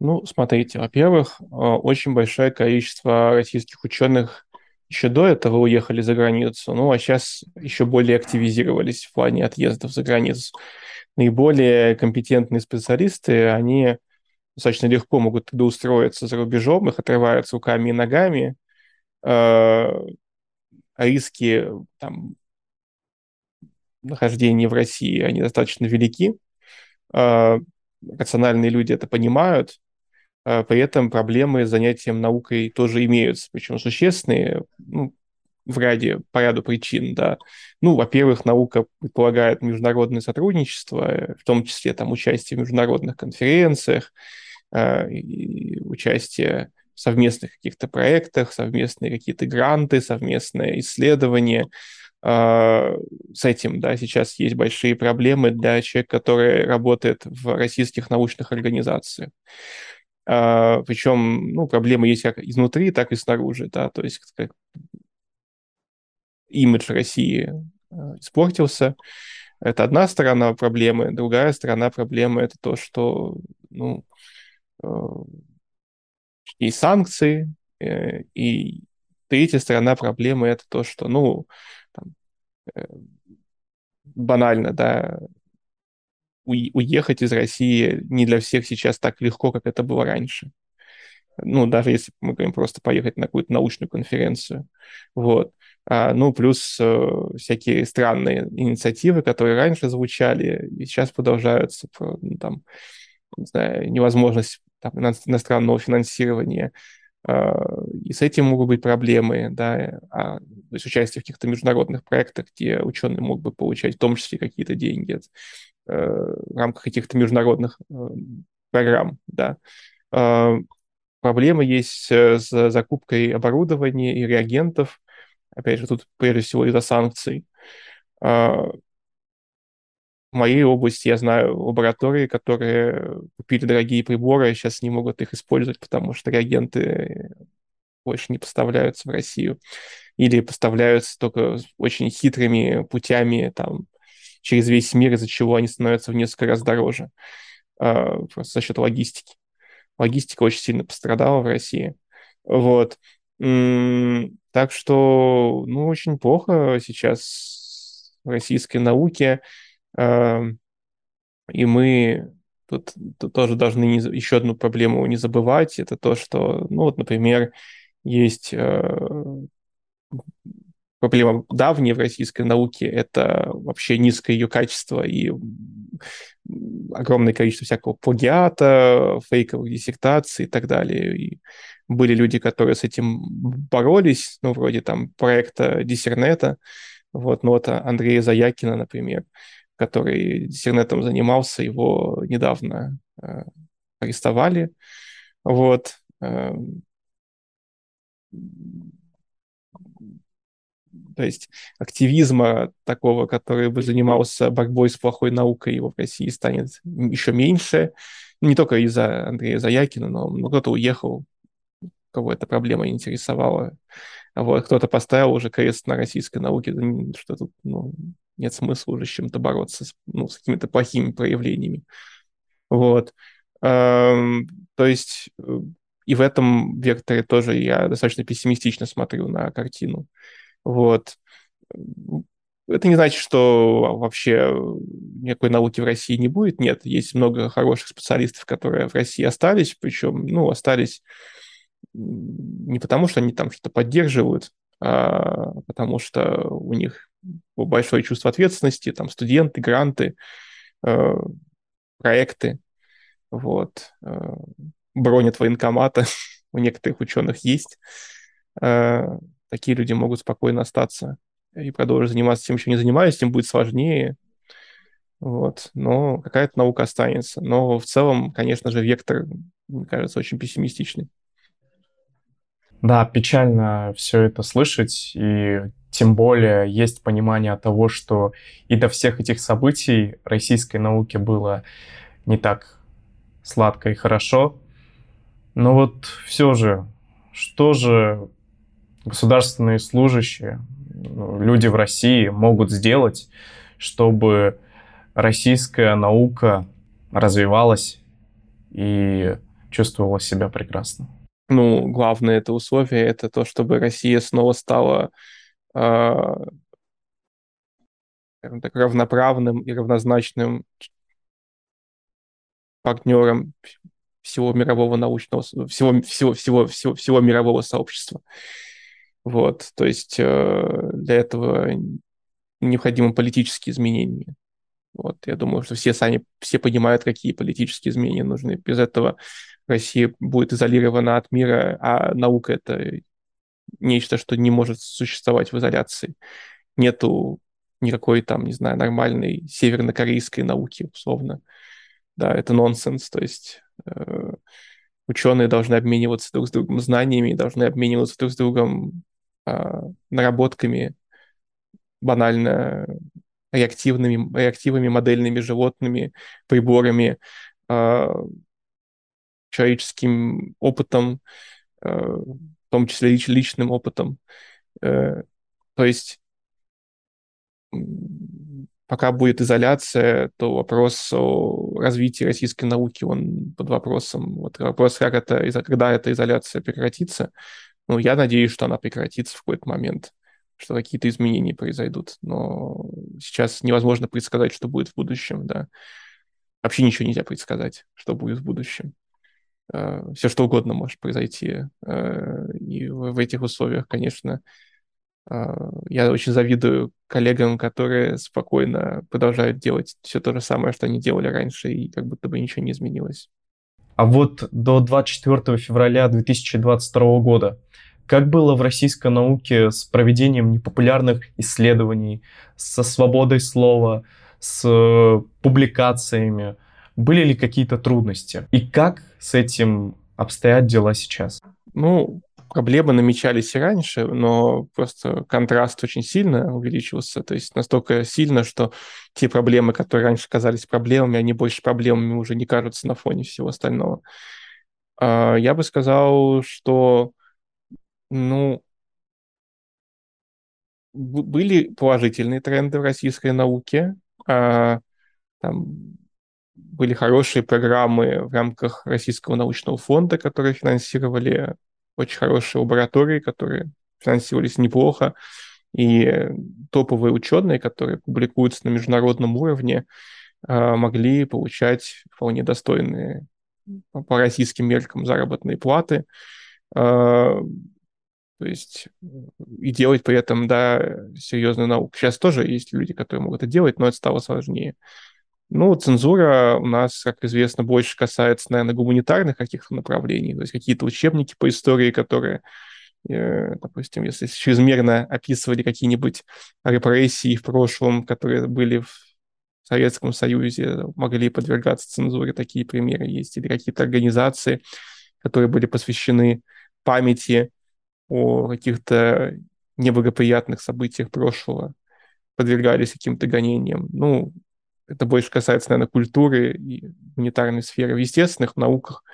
Ну, смотрите, во-первых, а, очень большое количество российских ученых еще до этого уехали за границу, ну а сейчас еще более активизировались в плане отъездов за границу. Наиболее компетентные специалисты, они достаточно легко могут трудоустроиться за рубежом, их отрывают руками и ногами, а риски там, нахождения в России, они достаточно велики. А, рациональные люди это понимают, при этом проблемы с занятием наукой тоже имеются, причем существенные, ну, в ряде, по ряду причин, да. Ну, во-первых, наука предполагает международное сотрудничество, в том числе там участие в международных конференциях, э, участие в совместных каких-то проектах, совместные какие-то гранты, совместные исследования. Э, с этим, да, сейчас есть большие проблемы для человека, который работает в российских научных организациях. Uh, причем, ну, проблемы есть как изнутри, так и снаружи, да, то есть как имидж России uh, испортился. Это одна сторона проблемы. Другая сторона проблемы – это то, что, ну, uh, есть санкции, э, и третья сторона проблемы – это то, что, ну, там, э, банально, да, уехать из России не для всех сейчас так легко, как это было раньше. Ну, даже если мы говорим просто поехать на какую-то научную конференцию. Вот. А, ну, плюс э, всякие странные инициативы, которые раньше звучали и сейчас продолжаются. Ну, там, не знаю, невозможность там, иностранного финансирования. Э, и с этим могут быть проблемы, да, а, то есть участие в каких-то международных проектах, где ученые могут бы получать в том числе какие-то деньги Э, в рамках каких-то международных э, программ, да. Э, проблемы есть с закупкой оборудования и реагентов. Опять же, тут прежде всего из-за санкций. В моей области я знаю лаборатории, которые купили дорогие приборы, а сейчас не могут их использовать, потому что реагенты больше не поставляются в Россию или поставляются только очень хитрыми путями, там, через весь мир, из-за чего они становятся в несколько раз дороже. А, просто за счет логистики. Логистика очень сильно пострадала в России. Вот. Так что, ну, очень плохо сейчас в российской науке. А, и мы тут, тоже должны не, еще одну проблему не забывать. Это то, что, ну, вот, например, есть а, проблема давняя в российской науке — это вообще низкое ее качество и огромное количество всякого плагиата, фейковых диссертаций и так далее. И были люди, которые с этим боролись, ну, вроде там проекта Диссернета, вот, ну, вот Андрея Заякина, например, который диссернетом занимался, его недавно э, арестовали, вот, э, то есть активизма такого, который бы занимался борьбой с плохой наукой, его в России станет еще меньше. Не только из-за Андрея Заякина, но кто-то уехал, кого эта проблема интересовала. Вот, кто-то поставил уже крест на российской науке, что тут ну, нет смысла уже с чем-то бороться, ну, с какими-то плохими проявлениями. Вот. Эм, то есть э, и в этом векторе тоже я достаточно пессимистично смотрю на картину. Вот. Это не значит, что вообще никакой науки в России не будет. Нет, есть много хороших специалистов, которые в России остались, причем, ну, остались не потому, что они там что-то поддерживают, а потому что у них большое чувство ответственности, там студенты, гранты, э, проекты, вот, э, бронь от военкомата у некоторых ученых есть. Такие люди могут спокойно остаться и продолжить заниматься тем, чем не занимаюсь, тем будет сложнее. Вот. Но какая-то наука останется. Но в целом, конечно же, вектор, мне кажется, очень пессимистичный. Да, печально все это слышать, и тем более есть понимание того, что и до всех этих событий российской науке было не так сладко и хорошо. Но вот все же, что же государственные служащие, ну, люди в России могут сделать, чтобы российская наука развивалась и чувствовала себя прекрасно? Ну, главное это условие, это то, чтобы Россия снова стала э, так, равноправным и равнозначным партнером всего мирового научного, всего, всего, всего, всего, всего мирового сообщества. Вот, то есть э, для этого необходимы политические изменения. Вот, я думаю, что все сами, все понимают, какие политические изменения нужны. Без этого Россия будет изолирована от мира, а наука — это нечто, что не может существовать в изоляции. Нету никакой там, не знаю, нормальной севернокорейской науки, условно. Да, это нонсенс, то есть э, ученые должны обмениваться друг с другом знаниями, должны обмениваться друг с другом наработками, банально реактивными, реактивами, модельными животными, приборами, э, человеческим опытом, э, в том числе лич, личным опытом. Э, то есть пока будет изоляция, то вопрос о развитии российской науки, он под вопросом. Вот вопрос, как это, когда эта изоляция прекратится, ну, я надеюсь, что она прекратится в какой-то момент что какие-то изменения произойдут. Но сейчас невозможно предсказать, что будет в будущем, да. Вообще ничего нельзя предсказать, что будет в будущем. Э, Все что угодно может произойти. Э, и в этих условиях, конечно, э, я очень завидую коллегам, которые спокойно продолжают делать все то же самое, что они делали раньше, и как будто бы ничего не изменилось. А вот до 24 февраля 2022 года как было в российской науке с проведением непопулярных исследований, со свободой слова, с э, публикациями? Были ли какие-то трудности? И как с этим обстоят дела сейчас? Ну, проблемы намечались и раньше, но просто контраст очень сильно увеличился, то есть настолько сильно, что те проблемы, которые раньше казались проблемами, они больше проблемами уже не кажутся на фоне всего остального. А, я бы сказал, что ну, были положительные тренды в российской науке. А, там были хорошие программы в рамках Российского научного фонда, которые финансировали очень хорошие лаборатории, которые финансировались неплохо. И топовые ученые, которые публикуются на международном уровне, а, могли получать вполне достойные по российским меркам заработные платы. А, то есть и делать при этом, да, серьезную науку. Сейчас тоже есть люди, которые могут это делать, но это стало сложнее. Ну, цензура у нас, как известно, больше касается, наверное, гуманитарных каких-то направлений, то есть какие-то учебники по истории, которые, э, допустим, если чрезмерно описывали какие-нибудь репрессии в прошлом, которые были в Советском Союзе, могли подвергаться цензуре, такие примеры есть, или какие-то организации, которые были посвящены памяти о каких-то неблагоприятных событиях прошлого, подвергались каким-то гонениям. Ну, это больше касается, наверное, культуры и гуманитарной сферы. В естественных науках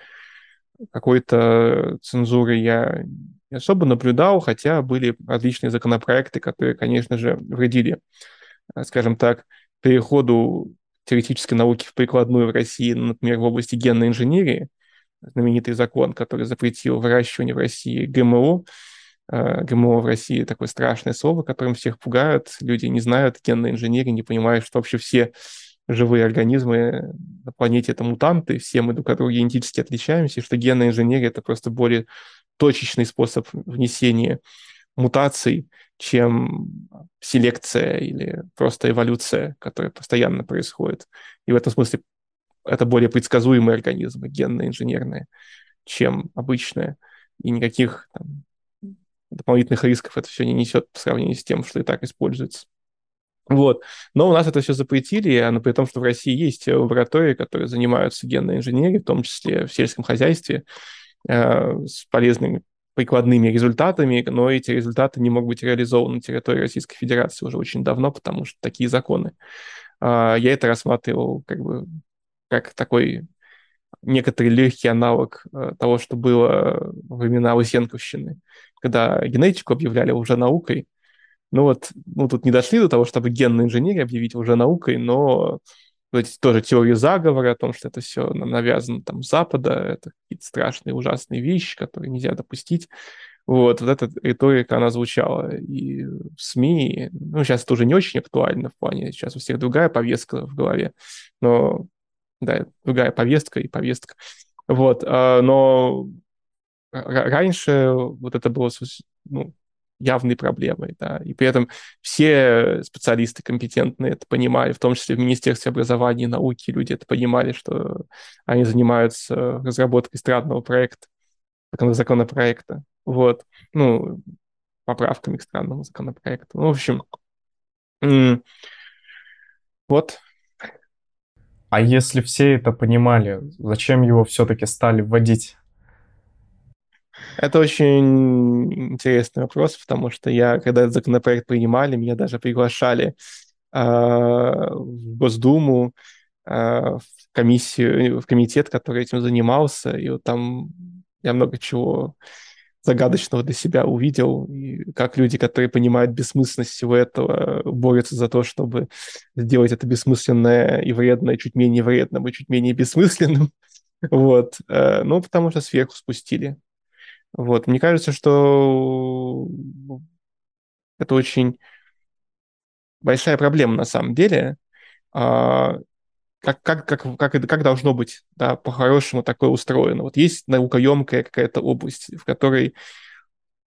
какой-то цензуры я не особо наблюдал, хотя были различные законопроекты, которые, конечно же, вредили, скажем так, переходу теоретической науки в прикладную в России, например, в области генной инженерии, знаменитый закон, который запретил выращивание в России ГМО. Э, ГМО в России такое страшное слово, которым всех пугают. Люди не знают генной инженерии, не понимают, что вообще все живые организмы на планете это мутанты, все мы друг от друга генетически отличаемся, и что генная инженерия это просто более точечный способ внесения мутаций, чем селекция или просто эволюция, которая постоянно происходит. И в этом смысле это более предсказуемые организмы, генно-инженерные, чем обычные. И никаких там, дополнительных рисков это все не несет по сравнению с тем, что и так используется. Вот. Но у нас это все запретили, а при том, что в России есть лаборатории, которые занимаются генной инженерией, в том числе в сельском хозяйстве, э, с полезными прикладными результатами, но эти результаты не могут быть реализованы на территории Российской Федерации уже очень давно, потому что такие законы. А, я это рассматривал как бы как такой некоторый легкий аналог э, того, что было во времена Лысенковщины, когда генетику объявляли уже наукой. Ну вот, ну тут не дошли до того, чтобы генную инженерию объявить уже наукой, но эти тоже теории заговора о том, что это все навязано там с Запада, это какие-то страшные, ужасные вещи, которые нельзя допустить. Вот, вот эта риторика, она звучала и в СМИ, ну, сейчас это уже не очень актуально в плане, сейчас у всех другая повестка в голове, но, да, другая повестка и повестка. Вот, а, но раньше вот это было ну, явной проблемой, да, и при этом все специалисты компетентные это понимали, в том числе в Министерстве образования и науки люди это понимали, что они занимаются разработкой странного проекта, законопроекта, вот, ну, поправками к странному законопроекту. Ну, в общем, вот. А если все это понимали, зачем его все-таки стали вводить? Это очень интересный вопрос, потому что я, когда этот законопроект принимали, меня даже приглашали э, в Госдуму, э, в комиссию, в комитет, который этим занимался, и вот там я много чего загадочного для себя увидел, и как люди, которые понимают бессмысленность всего этого, борются за то, чтобы сделать это бессмысленное и вредное чуть менее вредным и чуть менее бессмысленным. Вот. Э, ну, потому что сверху спустили. Вот. Мне кажется, что это очень большая проблема на самом деле. Как, как, как, как, как должно быть, да, по-хорошему такое устроено. Вот есть наукоемкая какая-то область, в которой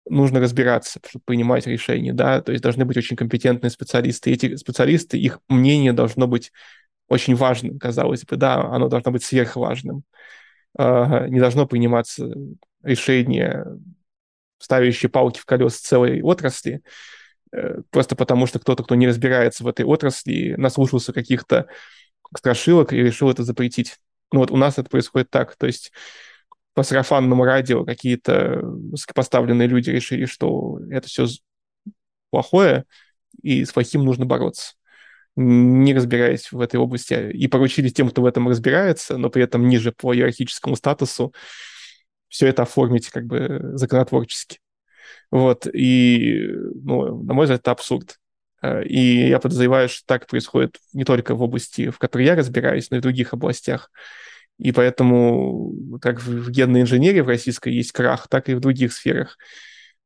нужно разбираться, чтобы принимать решения, да, то есть должны быть очень компетентные специалисты. И эти специалисты, их мнение должно быть очень важным, казалось бы, да, оно должно быть сверхважным. Не должно приниматься решение, ставящее палки в колес целой отрасли, э, просто потому что кто-то, кто не разбирается в этой отрасли, наслушался каких-то страшилок и решил это запретить. Ну вот у нас это происходит так, то есть по сарафанному радио какие-то высокопоставленные люди решили, что это все плохое, и с плохим нужно бороться не разбираясь в этой области, и поручили тем, кто в этом разбирается, но при этом ниже по иерархическому статусу, все это оформить как бы законотворчески. Вот, и, ну, на мой взгляд, это абсурд. Э, и я подозреваю, что так происходит не только в области, в которой я разбираюсь, но и в других областях. И поэтому, как в генной инженерии в российской есть крах, так и в других сферах.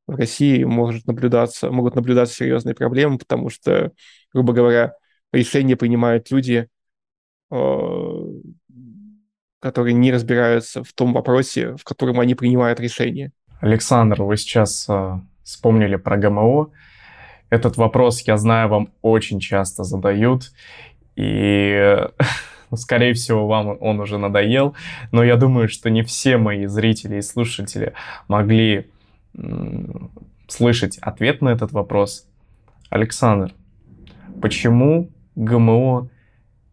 В России может наблюдаться, могут наблюдаться серьезные проблемы, потому что, грубо говоря, решения принимают люди, э, которые не разбираются в том вопросе, в котором они принимают решение. Александр, вы сейчас э, вспомнили про ГМО. Этот вопрос, я знаю, вам очень часто задают, и, ну, скорее всего, вам он уже надоел, но я думаю, что не все мои зрители и слушатели могли слышать ответ на этот вопрос. Александр, почему ГМО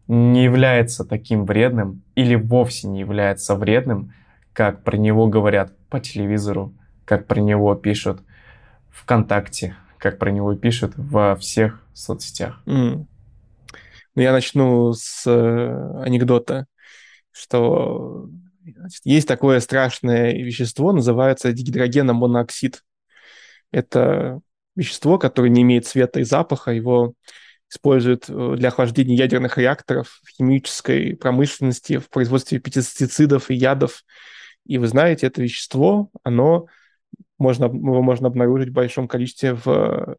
не является таким вредным или вовсе не является вредным, как про него говорят по телевизору, как про него пишут ВКонтакте, как про него пишут во всех соцсетях. Mm. Ну, я начну с э, анекдота, что значит, есть такое страшное вещество, называется дигидрогеномоноксид. Это вещество, которое не имеет цвета и запаха, его используют э, для охлаждения ядерных реакторов в химической промышленности, в производстве пестицидов и ядов. И вы знаете, это вещество, оно можно, его можно обнаружить в большом количестве в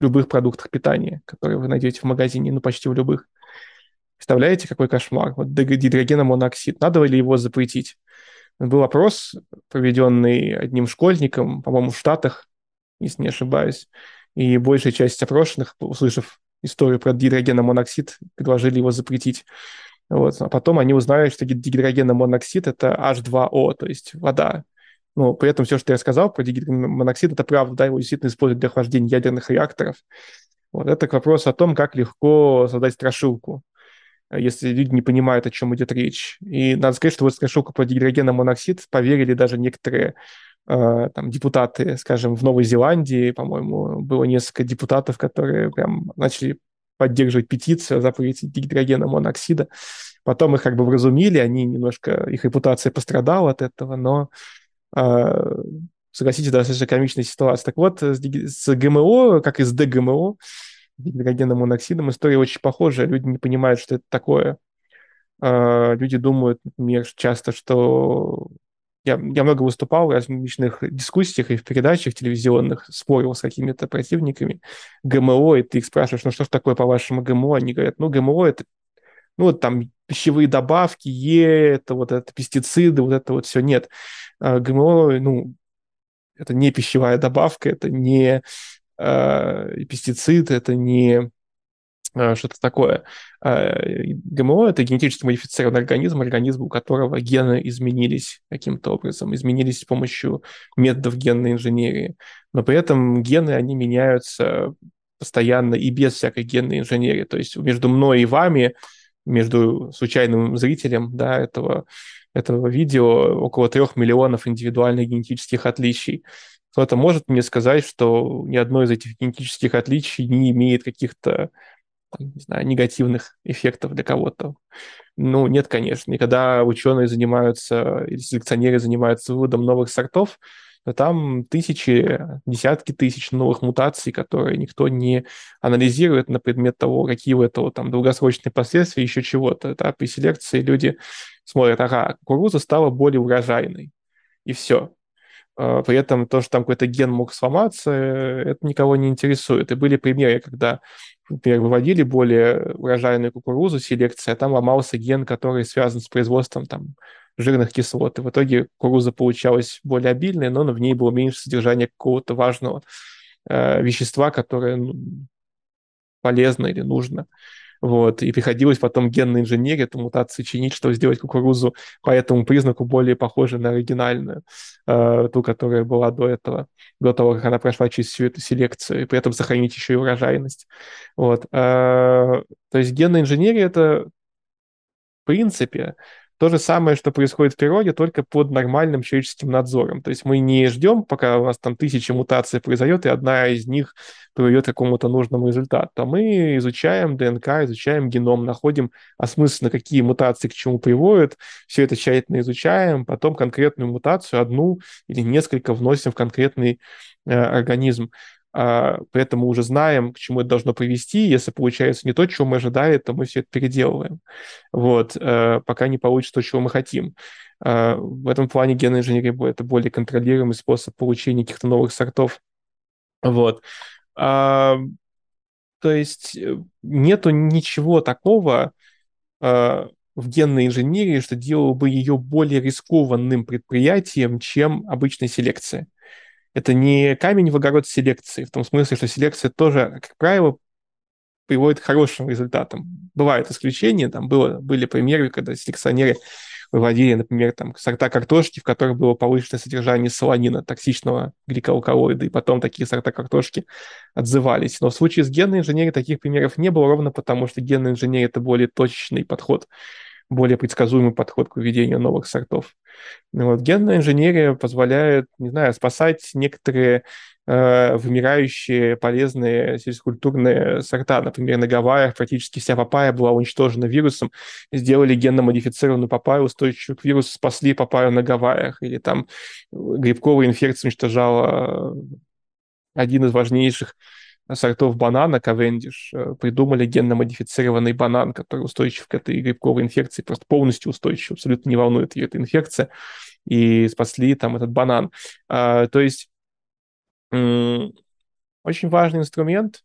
любых продуктах питания, которые вы найдете в магазине, ну, почти в любых. Представляете, какой кошмар? Вот дигидрогеномоноксид, надо ли его запретить? Был опрос, проведенный одним школьником, по-моему, в Штатах, если не ошибаюсь, и большая часть опрошенных, услышав историю про дигидрогеномоноксид, предложили его запретить. Вот. А потом они узнали, что дигидрогеномоноксид – это H2O, то есть вода. Ну, при этом все, что я сказал про моноксид, это правда, да, его действительно используют для охлаждения ядерных реакторов. Вот это к вопросу о том, как легко создать страшилку, если люди не понимают, о чем идет речь. И надо сказать, что вот страшилку про дигидрогеномоноксид поверили даже некоторые там депутаты, скажем, в Новой Зеландии, по-моему, было несколько депутатов, которые прям начали поддерживать петицию о запрете гидрогена моноксида. Потом их как бы вразумили, они немножко, их репутация пострадала от этого, но согласитесь, достаточно комичная ситуация. Так вот, с, с ГМО, как и с ДГМО, гидрогенным моноксидом, история очень похожая. Люди не понимают, что это такое. А, люди думают, например, часто, что я, я много выступал в различных дискуссиях и в передачах телевизионных, спорил с какими-то противниками ГМО, и ты их спрашиваешь, ну что ж такое по-вашему ГМО? Они говорят, ну ГМО это ну, вот там пищевые добавки, Е, это вот это пестициды, вот это вот все. Нет. А ГМО, ну, это не пищевая добавка, это не э, пестицид, это не э, что-то такое. Э, ГМО – это генетически модифицированный организм, организм, у которого гены изменились каким-то образом, изменились с помощью методов генной инженерии. Но при этом гены, они меняются постоянно и без всякой генной инженерии. То есть между мной и вами, между случайным зрителем да, этого этого видео около трех миллионов индивидуальных генетических отличий. Кто-то может мне сказать, что ни одно из этих генетических отличий не имеет каких-то не знаю, негативных эффектов для кого-то. Ну, нет, конечно. И когда ученые занимаются, или селекционеры занимаются выводом новых сортов, то там тысячи, десятки тысяч новых мутаций, которые никто не анализирует на предмет того, какие у этого там долгосрочные последствия, еще чего-то. Да? При селекции люди смотрят, ага, кукуруза стала более урожайной, и все. А, при этом то, что там какой-то ген мог сломаться, это никого не интересует. И были примеры, когда, например, выводили более урожайную кукурузу, селекция, а там ломался ген, который связан с производством там, жирных кислот. И в итоге кукуруза получалась более обильная, но в ней было меньше содержания какого-то важного э, вещества, которое ну, полезно или нужно. Вот, и приходилось потом генной инженерии эту мутацию чинить, чтобы сделать кукурузу по этому признаку более похожей на оригинальную, э, ту, которая была до этого, до того, как она прошла через всю эту селекцию, и при этом сохранить еще и урожайность. Вот. Э, то есть генная инженерия — это в принципе то же самое, что происходит в природе, только под нормальным человеческим надзором. То есть мы не ждем, пока у нас там тысяча мутаций произойдет, и одна из них приведет к какому-то нужному результату. А мы изучаем ДНК, изучаем геном, находим осмысленно, какие мутации к чему приводят, все это тщательно изучаем, потом конкретную мутацию, одну или несколько вносим в конкретный э, организм. А, поэтому уже знаем, к чему это должно привести. Если получается не то, чего мы ожидали, то мы все это переделываем. Вот, э, пока не получится то, чего мы хотим. А, в этом плане генная инженерия – это более контролируемый способ получения каких-то новых сортов. Вот. А, то есть э, нету ничего такого в генной инженерии, что делало бы ее более рискованным предприятием, чем обычная селекция это не камень в огород селекции, в том смысле, что селекция тоже, как правило, приводит к хорошим результатам. Бывают исключения, там было, были примеры, когда селекционеры выводили, например, там, сорта картошки, в которых было повышенное содержание солонина, токсичного гликоалкалоида, и потом такие сорта картошки отзывались. Но в случае с генной инженерией таких примеров не было, ровно потому что генная инженерия – это более точечный подход более предсказуемый подход к выведению новых сортов. Вот. Генная инженерия позволяет, не знаю, спасать некоторые э, вымирающие полезные сельскультурные сорта. Например, на Гавайях практически вся папайя была уничтожена вирусом. Сделали генно-модифицированную папайю, устойчивую к вирусу, спасли папайю на Гавайях. Или там грибковая инфекция уничтожала один из важнейших сортов банана Cavendish э, придумали генно-модифицированный банан, который устойчив к этой грибковой инфекции, просто полностью устойчив, абсолютно не волнует ее эта инфекция, и спасли там этот банан. А, то есть очень важный инструмент,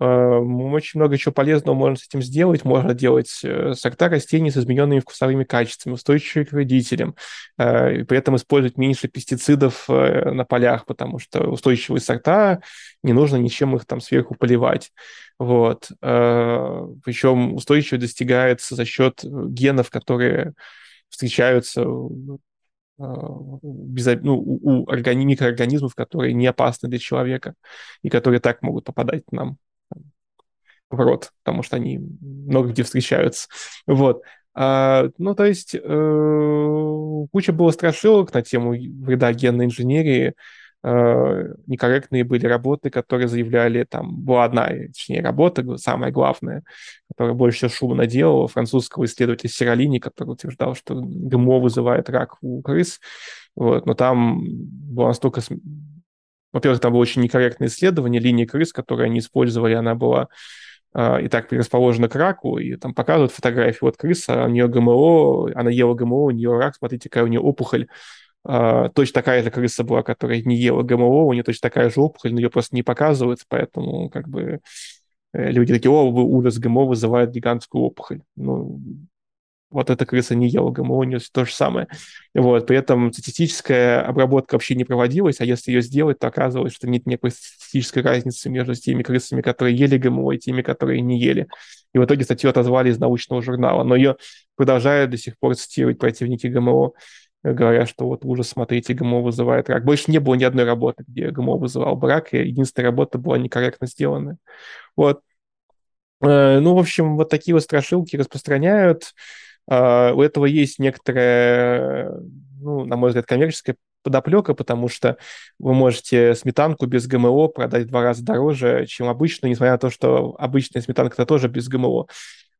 очень много чего полезного можно с этим сделать. Можно делать э, сорта растений с измененными вкусовыми качествами, устойчивые к вредителям, э, и при этом использовать меньше пестицидов э, на полях, потому что устойчивые сорта, не нужно ничем их там сверху поливать. Вот. Причем устойчивость достигается за счет генов, которые встречаются без, ну, у, у микроорганизмов, которые не опасны для человека и которые так могут попадать нам в рот, потому что они много где встречаются. Вот. А, ну, то есть э, куча было страшилок на тему вреда генной инженерии, э, некорректные были работы, которые заявляли, там была одна, точнее, работа, самая главная, которая больше всего шума наделала, французского исследователя Сиролини, который утверждал, что ГМО вызывает рак у крыс, вот, но там было настолько... Во-первых, там было очень некорректное исследование, линии крыс, которые они использовали, она была и так предрасположена к раку, и там показывают фотографии, вот крыса, у нее ГМО, она ела ГМО, у нее рак, смотрите, какая у нее опухоль, Uh, точно такая же крыса была, которая не ела ГМО, у нее точно такая же опухоль, но ее просто не показывают, поэтому как бы э, люди такие, о, ужас, ГМО вызывает гигантскую опухоль. Ну, вот эта крыса не ела ГМО, у нее то же самое. Вот, при этом статистическая обработка вообще не проводилась, а если ее сделать, то оказывалось, что нет никакой статистической разницы между теми крысами, которые ели ГМО, и теми, которые не ели. И в итоге статью отозвали из научного журнала, но ее продолжают до сих пор цитировать противники ГМО, говоря, что вот ужас, смотрите, ГМО вызывает рак. Больше не было ни одной работы, где ГМО вызывал бы рак, и единственная работа была некорректно сделана. Вот. Э, ну, в общем, вот такие вот страшилки распространяют. Uh, у этого есть некоторая, ну, на мой взгляд, коммерческая подоплека, потому что вы можете сметанку без ГМО продать в два раза дороже, чем обычную, несмотря на то, что обычная сметанка это тоже без ГМО.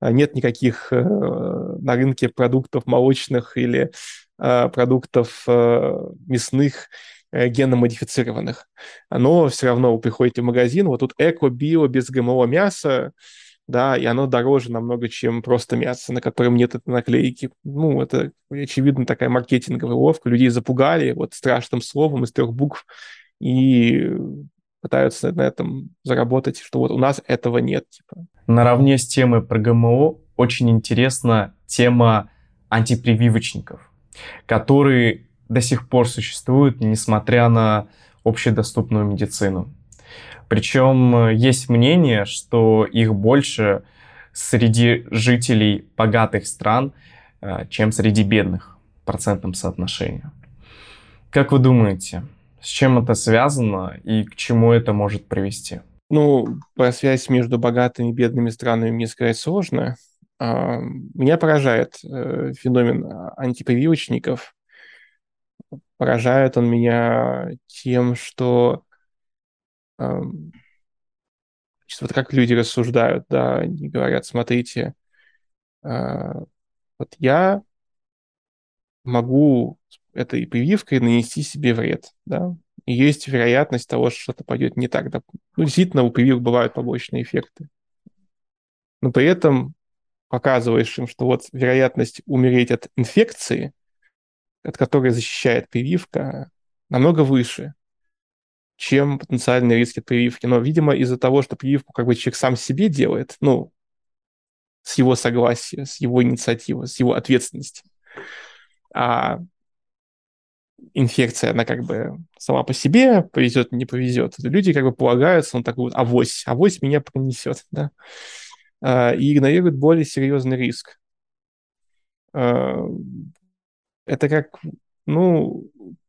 Uh, нет никаких uh, на рынке продуктов молочных или продуктов мясных, генно-модифицированных. Но все равно вы приходите в магазин, вот тут эко, био, без ГМО мясо, да, и оно дороже намного, чем просто мясо, на котором нет этой наклейки. Ну, это, очевидно, такая маркетинговая уловка. Людей запугали вот страшным словом из трех букв и пытаются на этом заработать, что вот у нас этого нет. Типа. Наравне с темой про ГМО очень интересна тема антипрививочников, которые до сих пор существуют, несмотря на общедоступную медицину. Причем э, есть мнение, что их больше среди жителей богатых стран, э, чем среди бедных в процентном соотношении. Как вы думаете, с чем это связано и к чему это может привести? Ну, про связь между богатыми и бедными странами мне сказать сложно. А, меня поражает э, феномен антипрививочников. Поражает он меня тем, что вот как люди рассуждают, да, они говорят, смотрите, а, вот я могу этой прививкой нанести себе вред, да, и есть вероятность того, что что-то пойдет не так. Да. Ну, действительно, у прививок бывают побочные эффекты. Но при этом показываешь им, что вот вероятность умереть от инфекции, от которой защищает прививка, намного выше, чем потенциальные риски прививки. Но, видимо, из-за того, что прививку как бы человек сам себе делает, ну, с его согласия, с его инициативы, с его ответственности, а инфекция, она как бы сама по себе повезет, не повезет. Люди как бы полагаются, он такой вот, авось, авось меня пронесет, да, а, и игнорируют более серьезный риск. А, это как, ну,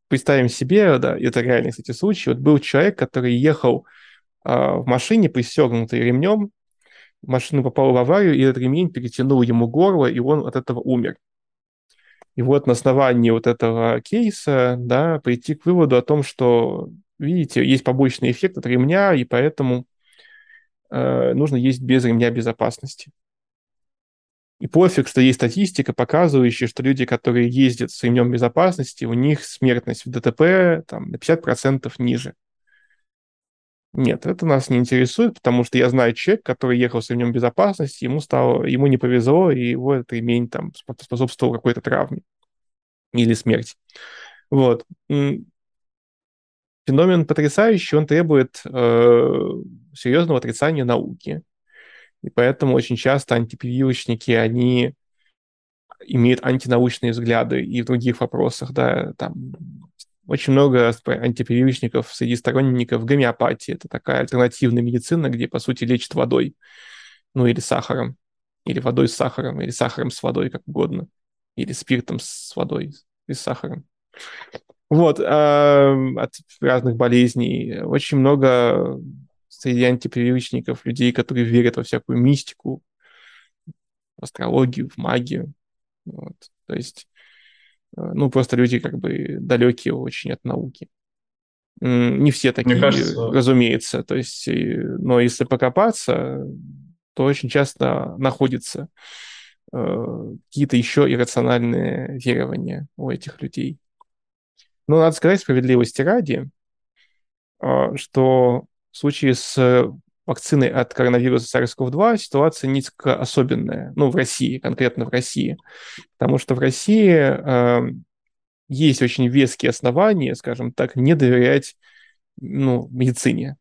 представим себе, да, это реальный, кстати, случай. Вот был человек, который ехал а, в машине, пристегнутый ремнем, машина попала в аварию, и этот ремень перетянул ему горло, и он от этого умер. И вот на основании вот этого кейса, да, прийти к выводу о том, что, видите, есть побочный эффект от ремня, и поэтому э, нужно есть без ремня безопасности. И пофиг, что есть статистика, показывающая, что люди, которые ездят с ремнем безопасности, у них смертность в ДТП там, на 50% ниже. Нет, это нас не интересует, потому что я знаю человека, который ехал с ремнем безопасности, ему стало, ему не повезло, и его этот ремень там способствовал какой-то травме или смерти. Вот. Феномен потрясающий, он требует э, серьезного отрицания науки. И поэтому очень часто антипрививочники, они имеют антинаучные взгляды и в других вопросах, да, там очень много антипрививочников среди сторонников гомеопатии. Это такая альтернативная медицина, где, по сути, лечат водой, ну или сахаром, или водой с сахаром, или сахаром с водой, как угодно, или спиртом с водой и с сахаром. Вот, э, от разных болезней. Очень много среди антипривычников, людей, которые верят во всякую мистику, в астрологию, в магию. Вот. То есть, э, ну, просто люди как бы далекие очень от науки. Не все такие, Мне кажется... разумеется. То есть, но если покопаться, то очень часто находятся э, какие-то еще иррациональные верования у этих людей. Но надо сказать справедливости ради, э, что в случае с вакциной от коронавируса SARS-CoV-2 ситуация несколько особенная, ну, в России, конкретно в России, потому что в России э, есть очень веские основания, скажем так, не доверять ну, медицине.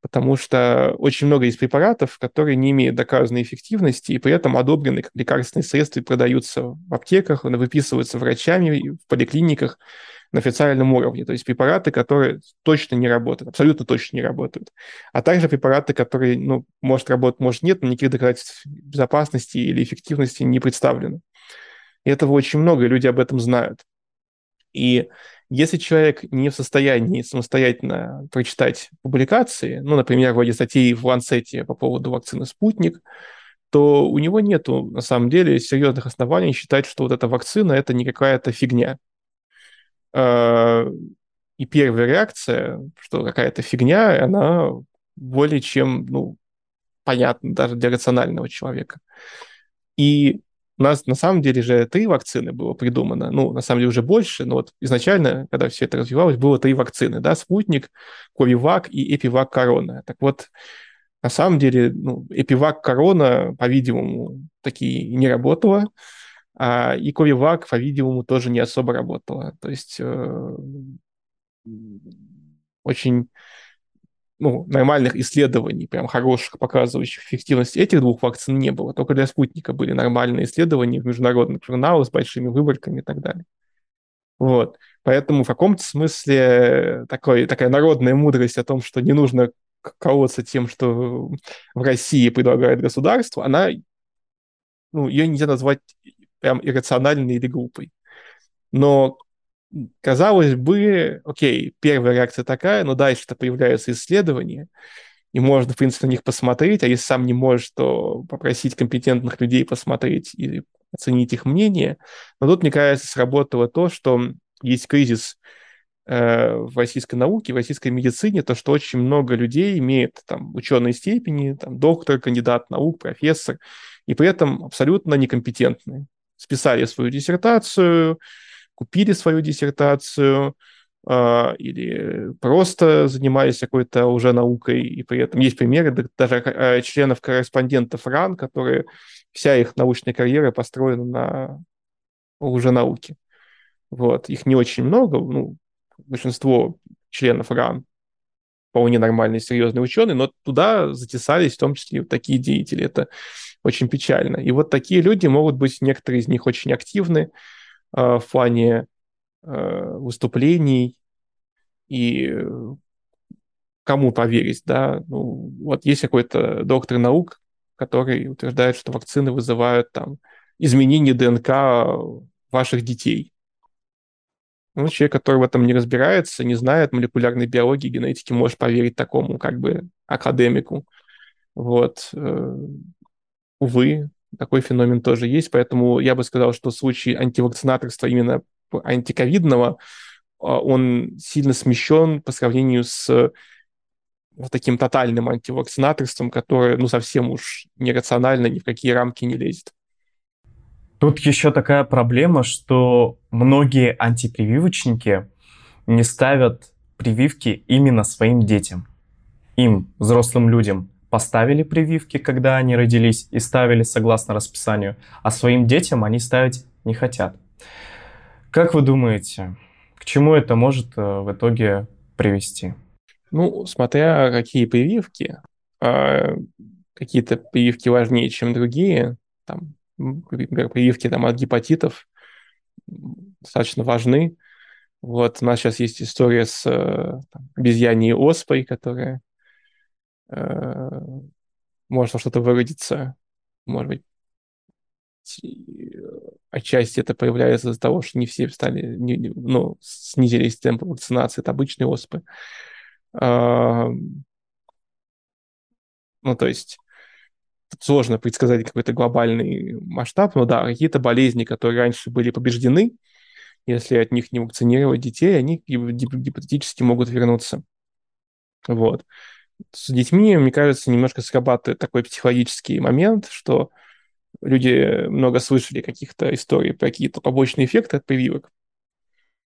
Потому что очень много есть препаратов, которые не имеют доказанной эффективности и при этом одобрены как лекарственные средства и продаются в аптеках, выписываются врачами в поликлиниках на официальном уровне. То есть препараты, которые точно не работают, абсолютно точно не работают. А также препараты, которые, ну, может работать, может нет, но никаких доказательств безопасности или эффективности не представлено. И этого очень много, и люди об этом знают. И если человек не в состоянии самостоятельно прочитать публикации, ну, например, вроде статьи в Ланцете по поводу вакцины «Спутник», то у него нет, на самом деле, серьезных оснований считать, что вот эта вакцина – это не какая-то фигня. А, и первая реакция, что какая-то фигня, она более чем, ну, понятна даже для рационального человека. И у нас на самом деле же три вакцины было придумано, ну, на самом деле уже больше, но вот изначально, когда все это развивалось, было три вакцины, да, Спутник, Ковивак и Эпивак Корона. Так вот, на самом деле, ну, Эпивак Корона, по-видимому, такие не работала, а и Ковивак, по-видимому, тоже не особо работала. То есть э, очень ну, нормальных исследований, прям хороших, показывающих эффективность этих двух вакцин не было. Только для спутника были нормальные исследования в международных журналах с большими выборками и так далее. Вот. Поэтому в каком-то смысле такой, такая народная мудрость о том, что не нужно колоться тем, что в России предлагает государство, она, ну, ее нельзя назвать прям иррациональной или глупой. Но казалось бы, окей, первая реакция такая, но дальше-то появляются исследования, и можно, в принципе, на них посмотреть, а если сам не можешь, то попросить компетентных людей посмотреть и оценить их мнение. Но тут, мне кажется, сработало то, что есть кризис э, в российской науке, в российской медицине, то, что очень много людей имеет там ученые степени, там доктор, кандидат наук, профессор, и при этом абсолютно некомпетентные. Списали свою диссертацию, купили свою диссертацию э, или просто занимались какой-то уже наукой, и при этом есть примеры даже э, членов-корреспондентов РАН, которые вся их научная карьера построена на уже науке. Вот. Их не очень много, ну, большинство членов РАН вполне нормальные, серьезные ученые, но туда затесались в том числе вот такие деятели. Это очень печально. И вот такие люди могут быть, некоторые из них очень активны, Э, в плане э, выступлений и кому поверить, да, ну, вот есть какой-то доктор наук, который утверждает, что вакцины вызывают там изменение ДНК ваших детей. Ну, человек, который в этом не разбирается, не знает молекулярной биологии, генетики, может поверить такому как бы академику. Вот. Э, увы, такой феномен тоже есть, поэтому я бы сказал, что случай антивакцинаторства именно антиковидного, а, он сильно смещен по сравнению с вот таким тотальным антивакцинаторством, которое, ну, совсем уж нерационально, ни в какие рамки не лезет. Тут еще такая проблема, что многие антипрививочники не ставят прививки именно своим детям, им, взрослым людям поставили прививки, когда они родились, и ставили согласно расписанию, а своим детям они ставить не хотят. Как вы думаете, к чему это может э, в итоге привести? Ну, смотря какие прививки, а, какие-то прививки важнее, чем другие, там, например, прививки там, от гепатитов достаточно важны. Вот у нас сейчас есть история с э, там, обезьяней оспой, которая можно что-то выродиться, может быть, отчасти это появляется из-за того, что не все стали, не, ну, снизились темпы вакцинации, это обычные оспы. А, ну, то есть сложно предсказать какой-то глобальный масштаб, но да, какие-то болезни, которые раньше были побеждены, если от них не вакцинировать детей, они гипотетически могут вернуться. Вот. С детьми, мне кажется, немножко срабатывает такой психологический момент, что люди много слышали каких-то историй про какие-то побочные эффекты от прививок.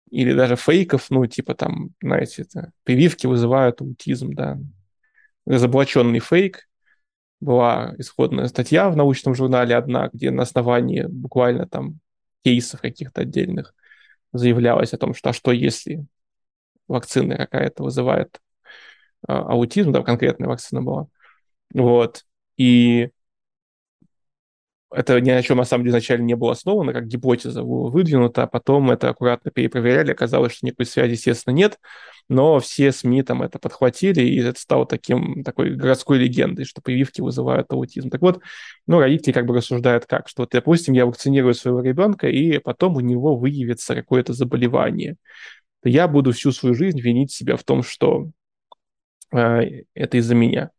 Или даже фейков, ну, типа там, знаете, это, прививки вызывают аутизм, да. Разоблаченный фейк. Была исходная статья в научном журнале одна, где на основании буквально там кейсов каких-то отдельных заявлялось о том, что а что если вакцина какая-то вызывает аутизм, да, конкретная вакцина была. Вот. И это ни о чем на самом деле изначально не было основано, как гипотеза выдвинута, а потом это аккуратно перепроверяли, оказалось, что никакой связи, естественно, нет, но все СМИ там это подхватили, и это стало таким, такой городской легендой, что прививки вызывают аутизм. Так вот, ну, родители как бы рассуждают как, что, вот, допустим, я вакцинирую своего ребенка, и потом у него выявится какое-то заболевание. Я буду всю свою жизнь винить себя в том, что это из-за меня.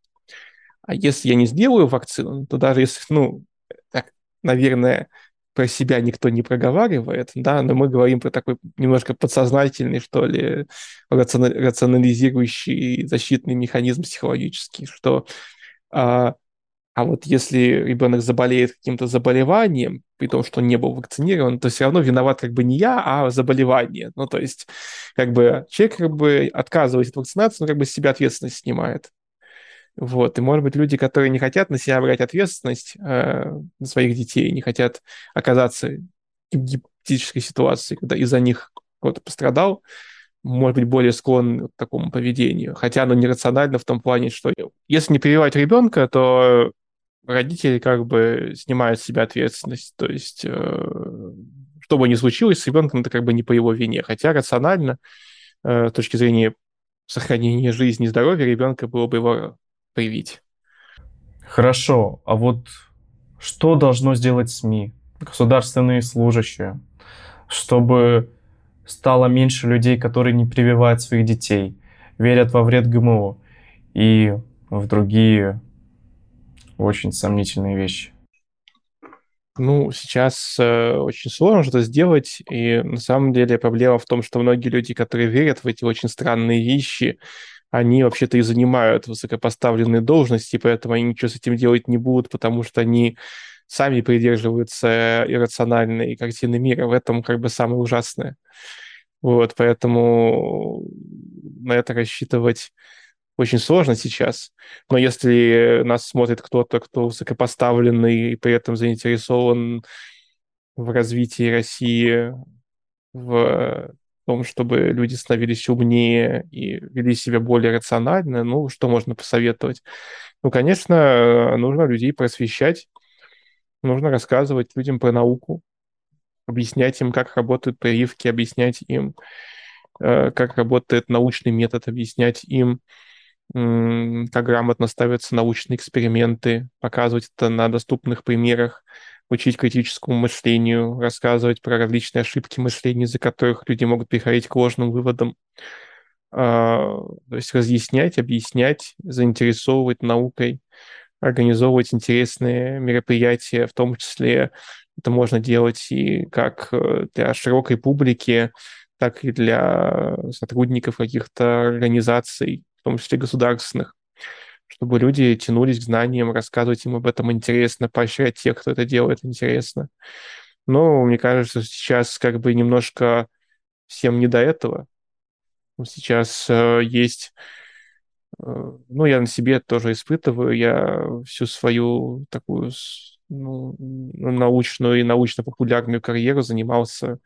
А если я не сделаю вакцину, то даже если, ну, так, наверное, про себя никто не проговаривает, да, но мы говорим про такой немножко подсознательный, что ли, рационализирующий защитный механизм психологический, что а, а вот если ребенок заболеет каким-то заболеванием, при том, что он не был вакцинирован, то все равно виноват как бы не я, а заболевание. Ну, то есть, как бы человек как бы отказываясь от вакцинации, он как бы с себя ответственность снимает. Вот. И, может быть, люди, которые не хотят на себя брать ответственность э, своих детей, не хотят оказаться в гипотетической ситуации, когда из-за них кто-то пострадал, может быть, более склонны к такому поведению. Хотя оно нерационально в том плане, что если не прививать ребенка, то родители как бы снимают с себя ответственность. То есть, э, что бы ни случилось с ребенком, это как бы не по его вине. Хотя рационально, э, с точки зрения сохранения жизни и здоровья ребенка было бы его появить. Хорошо, а вот что должно сделать СМИ, государственные служащие, чтобы стало меньше людей, которые не прививают своих детей, верят во вред ГМО и в другие очень сомнительные вещи? Ну, сейчас э, очень сложно что-то сделать, и на самом деле проблема в том, что многие люди, которые верят в эти очень странные вещи, они вообще-то и занимают высокопоставленные должности, поэтому они ничего с этим делать не будут, потому что они сами придерживаются иррациональной картины мира. В этом как бы самое ужасное. Вот, поэтому на это рассчитывать очень сложно сейчас. Но если нас смотрит кто-то, кто высокопоставленный и при этом заинтересован в развитии России, в том, чтобы люди становились умнее и вели себя более рационально, ну, что можно посоветовать? Ну, конечно, нужно людей просвещать, нужно рассказывать людям про науку, объяснять им, как работают прививки, объяснять им, э, как работает научный метод, объяснять им, как грамотно ставятся научные эксперименты, показывать это на доступных примерах, учить критическому мышлению, рассказывать про различные ошибки мышления, из-за которых люди могут приходить к ложным выводам. А, то есть разъяснять, объяснять, заинтересовывать наукой, организовывать интересные мероприятия, в том числе это можно делать и как э, для широкой публики, так и для сотрудников каких-то организаций, в том числе государственных чтобы люди тянулись к знаниям, рассказывать им об этом интересно, поощрять тех, кто это делает интересно. Но мне кажется, сейчас как бы немножко всем не до этого. Сейчас э, есть, э, ну, я на себе тоже испытываю, я всю свою такую ну, научную и научно-популярную карьеру занимался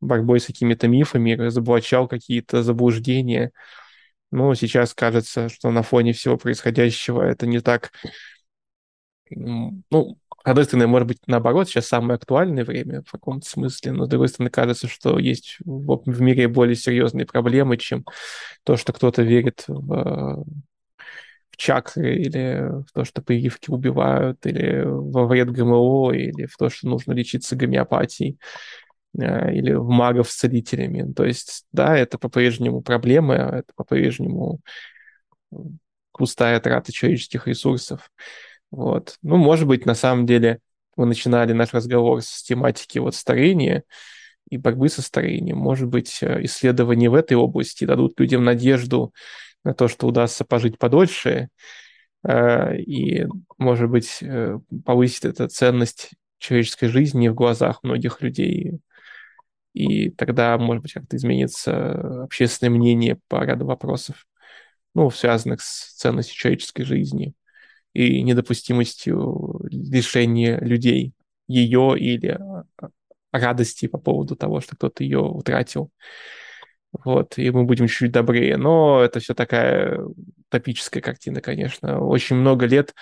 борьбой с какими-то мифами, разоблачал какие-то заблуждения, ну, сейчас кажется, что на фоне всего происходящего это не так... Ну, с одной стороны, может быть, наоборот, сейчас самое актуальное время в каком-то смысле, но с другой стороны, кажется, что есть в, в мире более серьезные проблемы, чем то, что кто-то верит в, в чакры, или в то, что прививки убивают, или во вред ГМО, или в то, что нужно лечиться гомеопатией. Э, или в магов с целителями. То есть, да, это по-прежнему проблемы, это по-прежнему пустая трата человеческих ресурсов. Вот. Ну, может быть, на самом деле мы начинали наш разговор с тематики вот старения и борьбы со старением. Может быть, э, исследования в этой области дадут людям надежду на то, что удастся пожить подольше, э, и, может быть, повысит эта ценность человеческой жизни в глазах многих людей. И тогда, может быть, как-то изменится общественное мнение по ряду вопросов, ну, связанных с ценностью человеческой жизни и недопустимостью лишения людей ее или а, радости по поводу того, что кто-то ее утратил. Вот, и мы будем чуть-чуть добрее. Но это все такая топическая картина, конечно. Очень много лет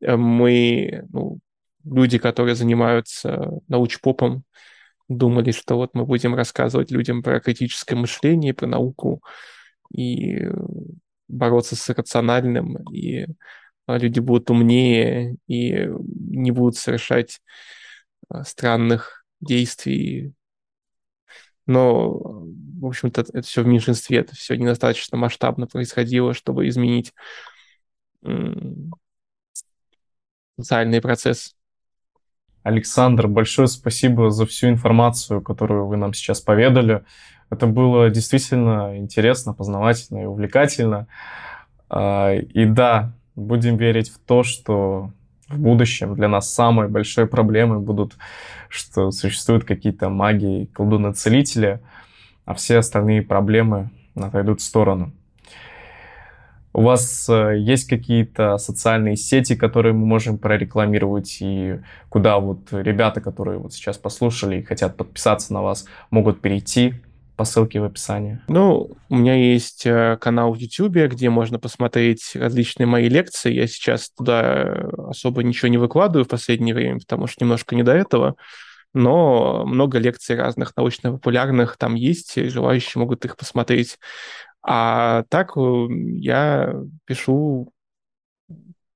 э, мы, ну, люди, которые занимаются научпопом, думали, что вот мы будем рассказывать людям про критическое мышление, про науку и бороться с рациональным, и а, люди будут умнее и не будут совершать а, странных действий. Но, в общем-то, это все в меньшинстве, это все недостаточно масштабно происходило, чтобы изменить социальный процесс. Александр, большое спасибо за всю информацию, которую вы нам сейчас поведали. Это было действительно интересно, познавательно и увлекательно. А, и да, будем верить в то, что в будущем для нас самой большой проблемой будут, что существуют какие-то маги и колдуны-целители, а все остальные проблемы отойдут в сторону. У вас э, есть какие-то социальные сети, которые мы можем прорекламировать, и куда вот ребята, которые вот сейчас послушали и хотят подписаться на вас, могут перейти? по ссылке в описании. Ну, у меня есть э, канал в YouTube, где можно посмотреть различные мои лекции. Я сейчас туда особо ничего не выкладываю в последнее время, потому что немножко не до этого. Но много лекций разных научно-популярных там есть, и желающие могут их посмотреть. А так э, я пишу...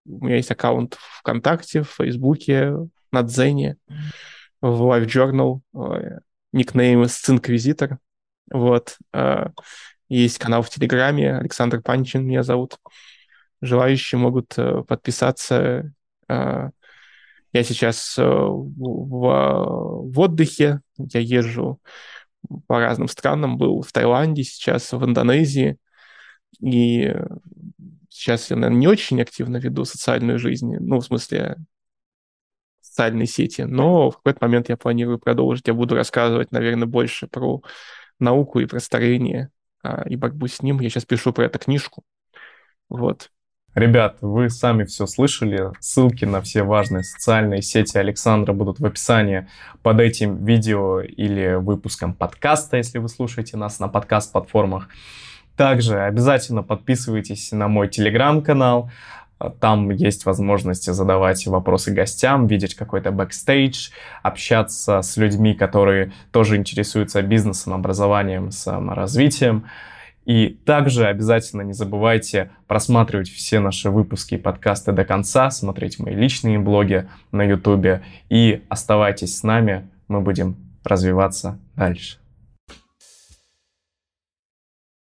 У меня есть аккаунт ВКонтакте, в Фейсбуке, на Дзене, в Live Journal, э, никнейм Сцинквизитор. Вот. А, есть канал в Телеграме, Александр Панчин меня зовут. Желающие могут э, подписаться. Я сейчас э, в отдыхе, я езжу по разным странам, был в Таиланде, сейчас в Индонезии, и сейчас я, наверное, не очень активно веду социальную жизнь, ну, в смысле, социальные сети, но в какой-то момент я планирую продолжить, я буду рассказывать, наверное, больше про науку и про старение а, и борьбу с ним. Я сейчас пишу про эту книжку. Вот. Ребят, вы сами все слышали. Ссылки на все важные социальные сети Александра будут в описании под этим видео или выпуском подкаста, если вы слушаете нас на подкаст-платформах. Также обязательно подписывайтесь на мой телеграм-канал. Там есть возможность задавать вопросы гостям, видеть какой-то бэкстейдж, общаться с людьми, которые тоже интересуются бизнесом, образованием, саморазвитием. И также обязательно не забывайте просматривать все наши выпуски и подкасты до конца, смотреть мои личные блоги на YouTube и оставайтесь с нами, мы будем развиваться дальше.